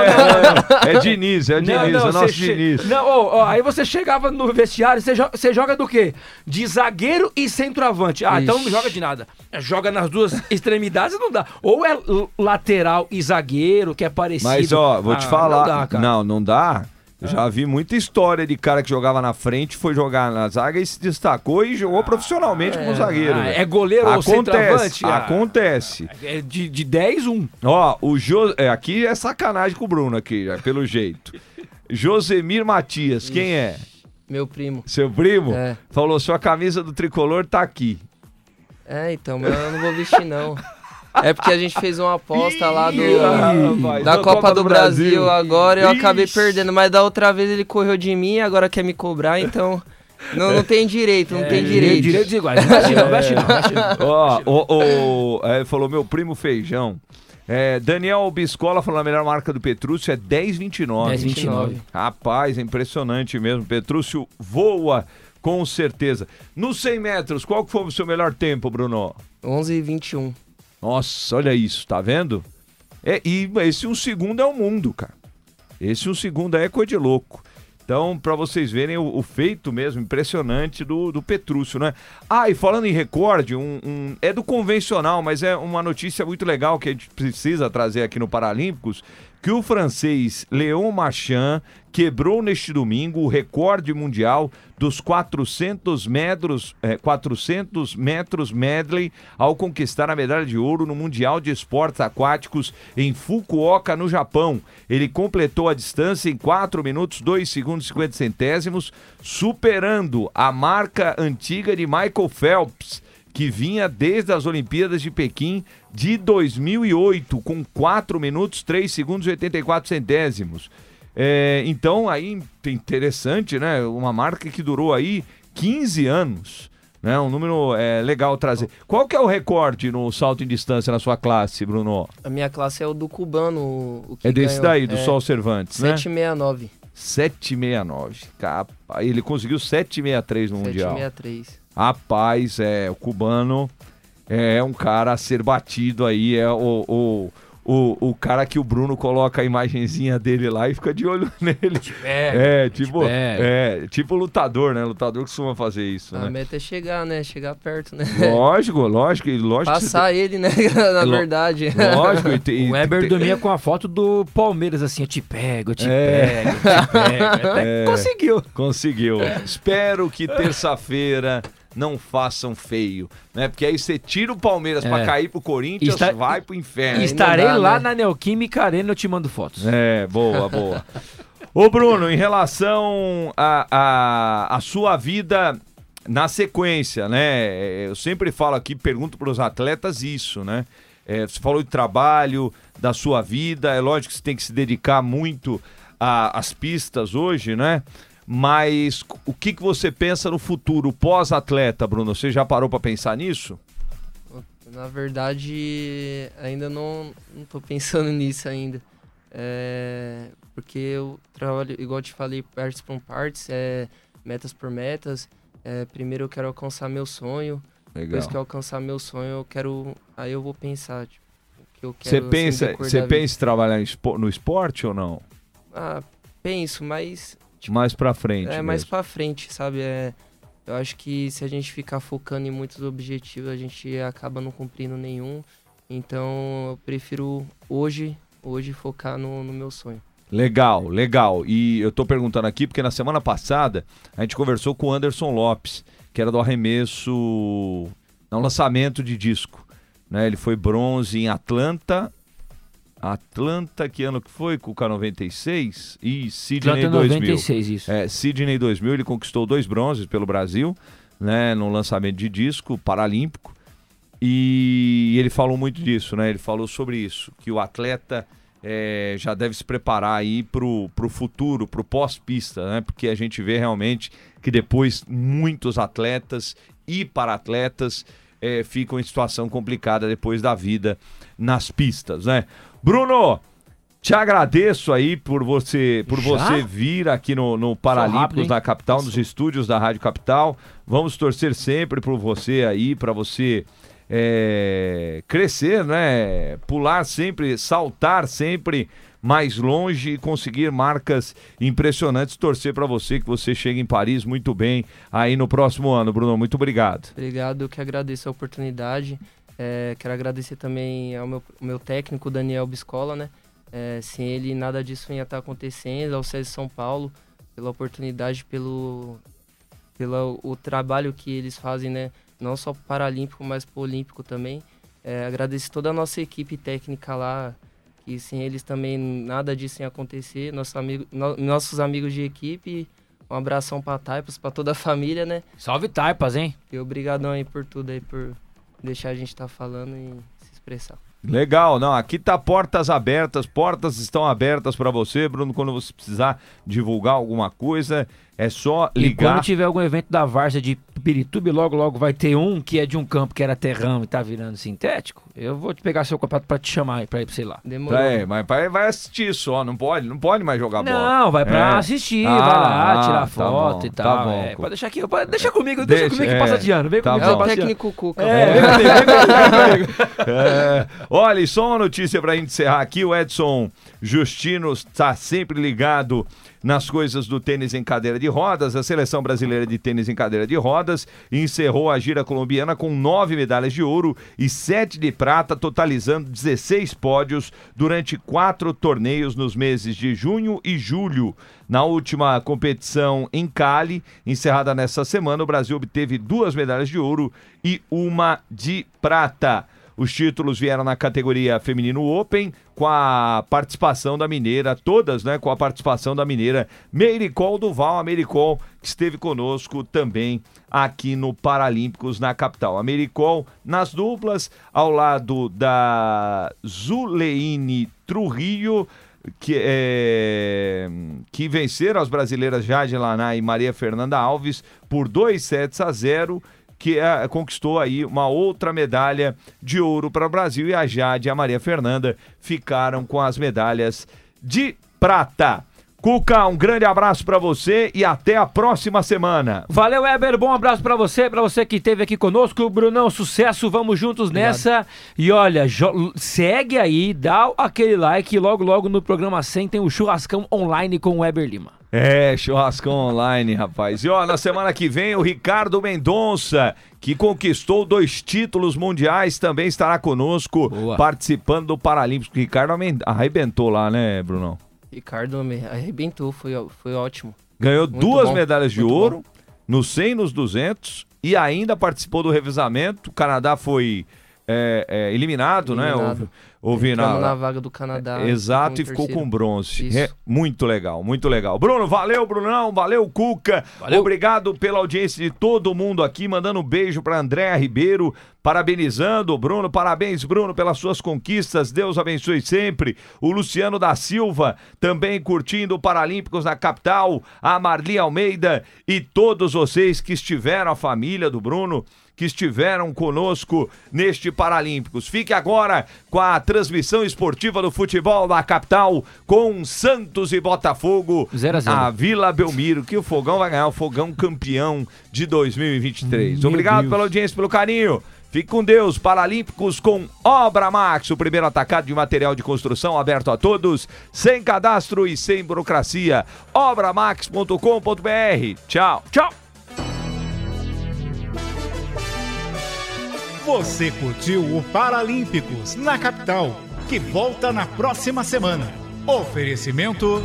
é, é Diniz, é Diniz, é o nosso che- Diniz. Não, ó, ó, aí você chegava no vestiário, você, jo- você joga do quê? De zagueiro e centroavante. Ah, então não Ixi. joga de nada. É, Joga nas duas extremidades não dá. Ou é lateral e zagueiro, que é parecido. Mas, ó, vou te Ah, falar. Não, dá, não, não dá. Eu Já vi muita história de cara que jogava na frente, foi jogar na zaga e se destacou e jogou profissionalmente como zagueiro. Ah, é goleiro ou acontece, centroavante? Ah, acontece. É de, de 10, 1. Ó, o Jo... é, aqui é sacanagem com o Bruno aqui, já, pelo jeito. Josemir Matias, quem é? Meu primo. Seu primo? É. Falou, sua camisa do tricolor tá aqui. É, então, mas eu não vou vestir, não. É porque a gente fez uma aposta lá do, rapaz, da Copa, do, Brasil, agora e eu Ixi. acabei perdendo. Mas da outra vez ele correu de mim, agora quer me cobrar, então não, não tem direito, não tem direito. Direitos iguais. Não veste não, veste não. Ó, o, o, é, falou meu primo Feijão. É, Daniel Biscola falou a melhor marca do Petrúcio é 10,29. 10,29. Rapaz, é impressionante mesmo. Petrúcio voa com certeza. Nos 100 metros, qual foi o seu melhor tempo, Bruno? 11 e 21. Nossa, olha isso, tá vendo? É, e esse um segundo é o mundo, cara. Esse um segundo é coisa de louco. Então, pra vocês verem o, o feito mesmo impressionante do, do Petrúcio, né? Ah, e falando em recorde, um, um- é do convencional, mas é uma notícia muito legal que a gente precisa trazer aqui no Paralímpicos, que o francês Léon Marchand quebrou neste domingo o recorde mundial dos 400 metros, eh, 400 metros medley ao conquistar a medalha de ouro no Mundial de Esportes Aquáticos em Fukuoka, no Japão. Ele completou a distância em 4 minutos, 2 segundos e 50 centésimos, superando a marca antiga de Michael Phelps, que vinha desde as Olimpíadas de Pequim de 2008, com 4 minutos, 3 segundos e 84 centésimos. É, então, aí, interessante, né? Uma marca que durou aí 15 anos. Né? Um número é, legal trazer. Qual que é o recorde no salto em distância na sua classe, Bruno? A minha classe é o do cubano. É desse ganhou. daí, do é, Sol Cervantes, né? 769. 769. Capa. Ele conseguiu 763 no Mundial. 763. Rapaz, é, o cubano é um cara a ser batido aí, é o, o, o, o cara que o Bruno coloca a imagenzinha dele lá e fica de olho nele. É, tipo, é, tipo lutador, né? Lutador costuma fazer isso, A né? meta é chegar, né? Chegar perto, né? Lógico, lógico, lógico. Passar ele, né? Na Lo- verdade. Lógico, e tem- O Weber dormia com a foto do Palmeiras, assim, eu te pego, eu te É. pego, eu te pego. Até conseguiu. Conseguiu. Espero que terça-feira não façam feio, né? Porque aí você tira o Palmeiras pra É. cair pro Corinthians, Está- vai pro inferno. Estarei dá, lá né? na Neoquímica Arena, eu te mando fotos. É, boa, boa. Ô, Bruno, em relação à a, a, sua vida na sequência, né? Eu sempre falo aqui, pergunto para os atletas isso, né? É, você falou de trabalho, da sua vida, é lógico que você tem que se dedicar muito a- às pistas hoje, né? Mas o que, que você pensa no futuro pós-atleta, Bruno? Você já parou para pensar nisso? Na verdade, ainda não, não tô pensando nisso ainda. É, porque eu trabalho, igual eu te falei, partes por partes, é, metas por metas. É, primeiro eu quero alcançar meu sonho. Legal. Depois que eu alcançar meu sonho, eu quero. Aí eu vou pensar, tipo, o que eu Você quero. assim, pensa, decorrer você pensa em trabalhar no esporte ou não? Ah, penso, mas mais pra frente. é mais mesmo. pra frente, sabe? É, eu acho que se a gente ficar focando em muitos objetivos, a gente acaba não cumprindo nenhum. Então eu prefiro hoje, hoje focar no, no meu sonho. Legal, legal. E eu tô perguntando aqui porque na semana passada a gente conversou com o Anderson Lopes, que era do arremesso, não lançamento de disco. Né? Ele foi bronze em Atlanta. Atlanta, que ano que foi? Com o K96? E Sydney Atlanta 2000. 96, isso. É, Sydney 2000, ele conquistou dois bronzes pelo Brasil, né, no lançamento de disco paralímpico. E ele falou muito disso, né? Ele falou sobre isso, que o atleta é, já deve se preparar aí pro, pro futuro, pro pós-pista, né? Porque a gente vê realmente que depois muitos atletas e para-atletas é, ficam em situação complicada depois da vida nas pistas, né? Bruno, te agradeço aí por você por Já? você vir aqui no, no Paralímpicos da Capital, nos estúdios da Rádio Capital. Vamos torcer sempre por você aí, para você é, crescer, né? Pular sempre, saltar sempre mais longe e conseguir marcas impressionantes. Torcer para você que você chegue em Paris muito bem aí no próximo ano, Bruno. Muito obrigado. Obrigado, eu que agradeço a oportunidade. É, quero agradecer também ao meu, meu técnico, Daniel Biscola, né? É, sem ele, nada disso ia estar acontecendo. Ao César São Paulo, pela oportunidade, pelo, pelo o trabalho que eles fazem, né? Não só paralímpico, mas pro olímpico também. É, agradeço toda a nossa equipe técnica lá, que sem eles também nada disso ia acontecer. Nosso amigo, no- nossos amigos de equipe, um abração para Taipas, para toda a família, né? Salve Taipas, hein? E obrigadão aí por tudo aí, por deixar a gente estar falando e se expressar. Legal, não, aqui tá portas abertas, portas estão abertas para você, Bruno, quando você precisar divulgar alguma coisa, é só E ligar. quando tiver algum evento da Várzea de Pirituba, logo logo vai ter um que é de um campo que era terrão e tá virando sintético. Eu vou te pegar seu campeonato pra te chamar aí pra ir pra sei lá. Demorou. É, mas vai assistir só, não pode, não pode mais jogar bola. Não, vai pra É. assistir, Ah, vai lá, ah, tirar tá foto bom, e tá tal. bom. é, pode deixar aqui, pode, deixa comigo, deixa, Deixa, comigo que é, passa de ano. Vem tá comigo é bom. o de ano. técnico Cuca. É, vem comigo, vem comigo, vem comigo. É. Olha, e só uma notícia pra gente encerrar aqui, o Edson Justino está sempre ligado nas coisas do tênis em cadeira de rodas. A seleção brasileira de tênis em cadeira de rodas encerrou a gira colombiana com nove medalhas de ouro e sete de prata, totalizando 16 pódios durante quatro torneios nos meses de junho e julho. Na última competição em Cali, encerrada nessa semana, o Brasil obteve duas medalhas de ouro e uma de prata. Os títulos vieram na categoria Feminino Open, com a participação da mineira, todas, né? Com a participação da mineira Meiricol Duval, a Meiricol que esteve conosco também aqui no Paralímpicos na capital. A Meiricol nas duplas, ao lado da Zuleine Trujillo, que, é, que venceram as brasileiras Jade Laná e Maria Fernanda Alves por 2 sets a 0 que é, conquistou aí uma outra medalha de ouro para o Brasil e a Jade e a Maria Fernanda ficaram com as medalhas de prata. Cuca, um grande abraço para você e até a próxima semana. Valeu, Weber. Bom abraço pra você, pra você que esteve aqui conosco. Brunão, sucesso. Vamos juntos nessa. E olha, segue aí, dá aquele like. e Logo, logo no programa 100 tem o churrascão online com o Weber Lima. É, churrascão online, rapaz. E ó, na semana que vem o Ricardo Mendonça, que conquistou dois títulos mundiais, também estará conosco, Boa. participando do Paralímpico. O Ricardo arrebentou lá, né, Brunão? Ricardo me arrebentou, foi, foi ótimo. Ganhou Muito duas bom, medalhas de ouro, no 100 e nos 200, e ainda participou do revezamento. O Canadá foi é, é, eliminado, né? Eliminado. Na, Entramos na vaga do Canadá. Exato, e ficou com bronze. É, muito legal, muito legal. Bruno, valeu, Brunão, valeu, Cuca. Obrigado pela audiência de todo mundo aqui, mandando um beijo para Andréa Ribeiro, parabenizando o Bruno. Parabéns, Bruno, pelas suas conquistas. Deus abençoe sempre. O Luciano da Silva também curtindo o Paralímpicos na capital. A Marli Almeida e todos vocês que estiveram, a família do Bruno que estiveram conosco neste Paralímpicos. Fique agora com a transmissão esportiva do futebol da capital com Santos e Botafogo Zero a zero. Vila Belmiro, que o Fogão vai ganhar, o Fogão campeão de 2023. Meu Obrigado Deus. pela audiência, pelo carinho. Fique com Deus, Paralímpicos com Obra Max, o primeiro atacado de material de construção aberto a todos, sem cadastro e sem burocracia. Obramax.com.br. Tchau. Tchau. Você curtiu o Paralímpicos na capital, que volta na próxima semana. Oferecimento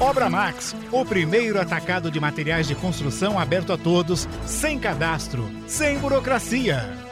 Obra Max, o primeiro atacado de materiais de construção aberto a todos, sem cadastro, sem burocracia.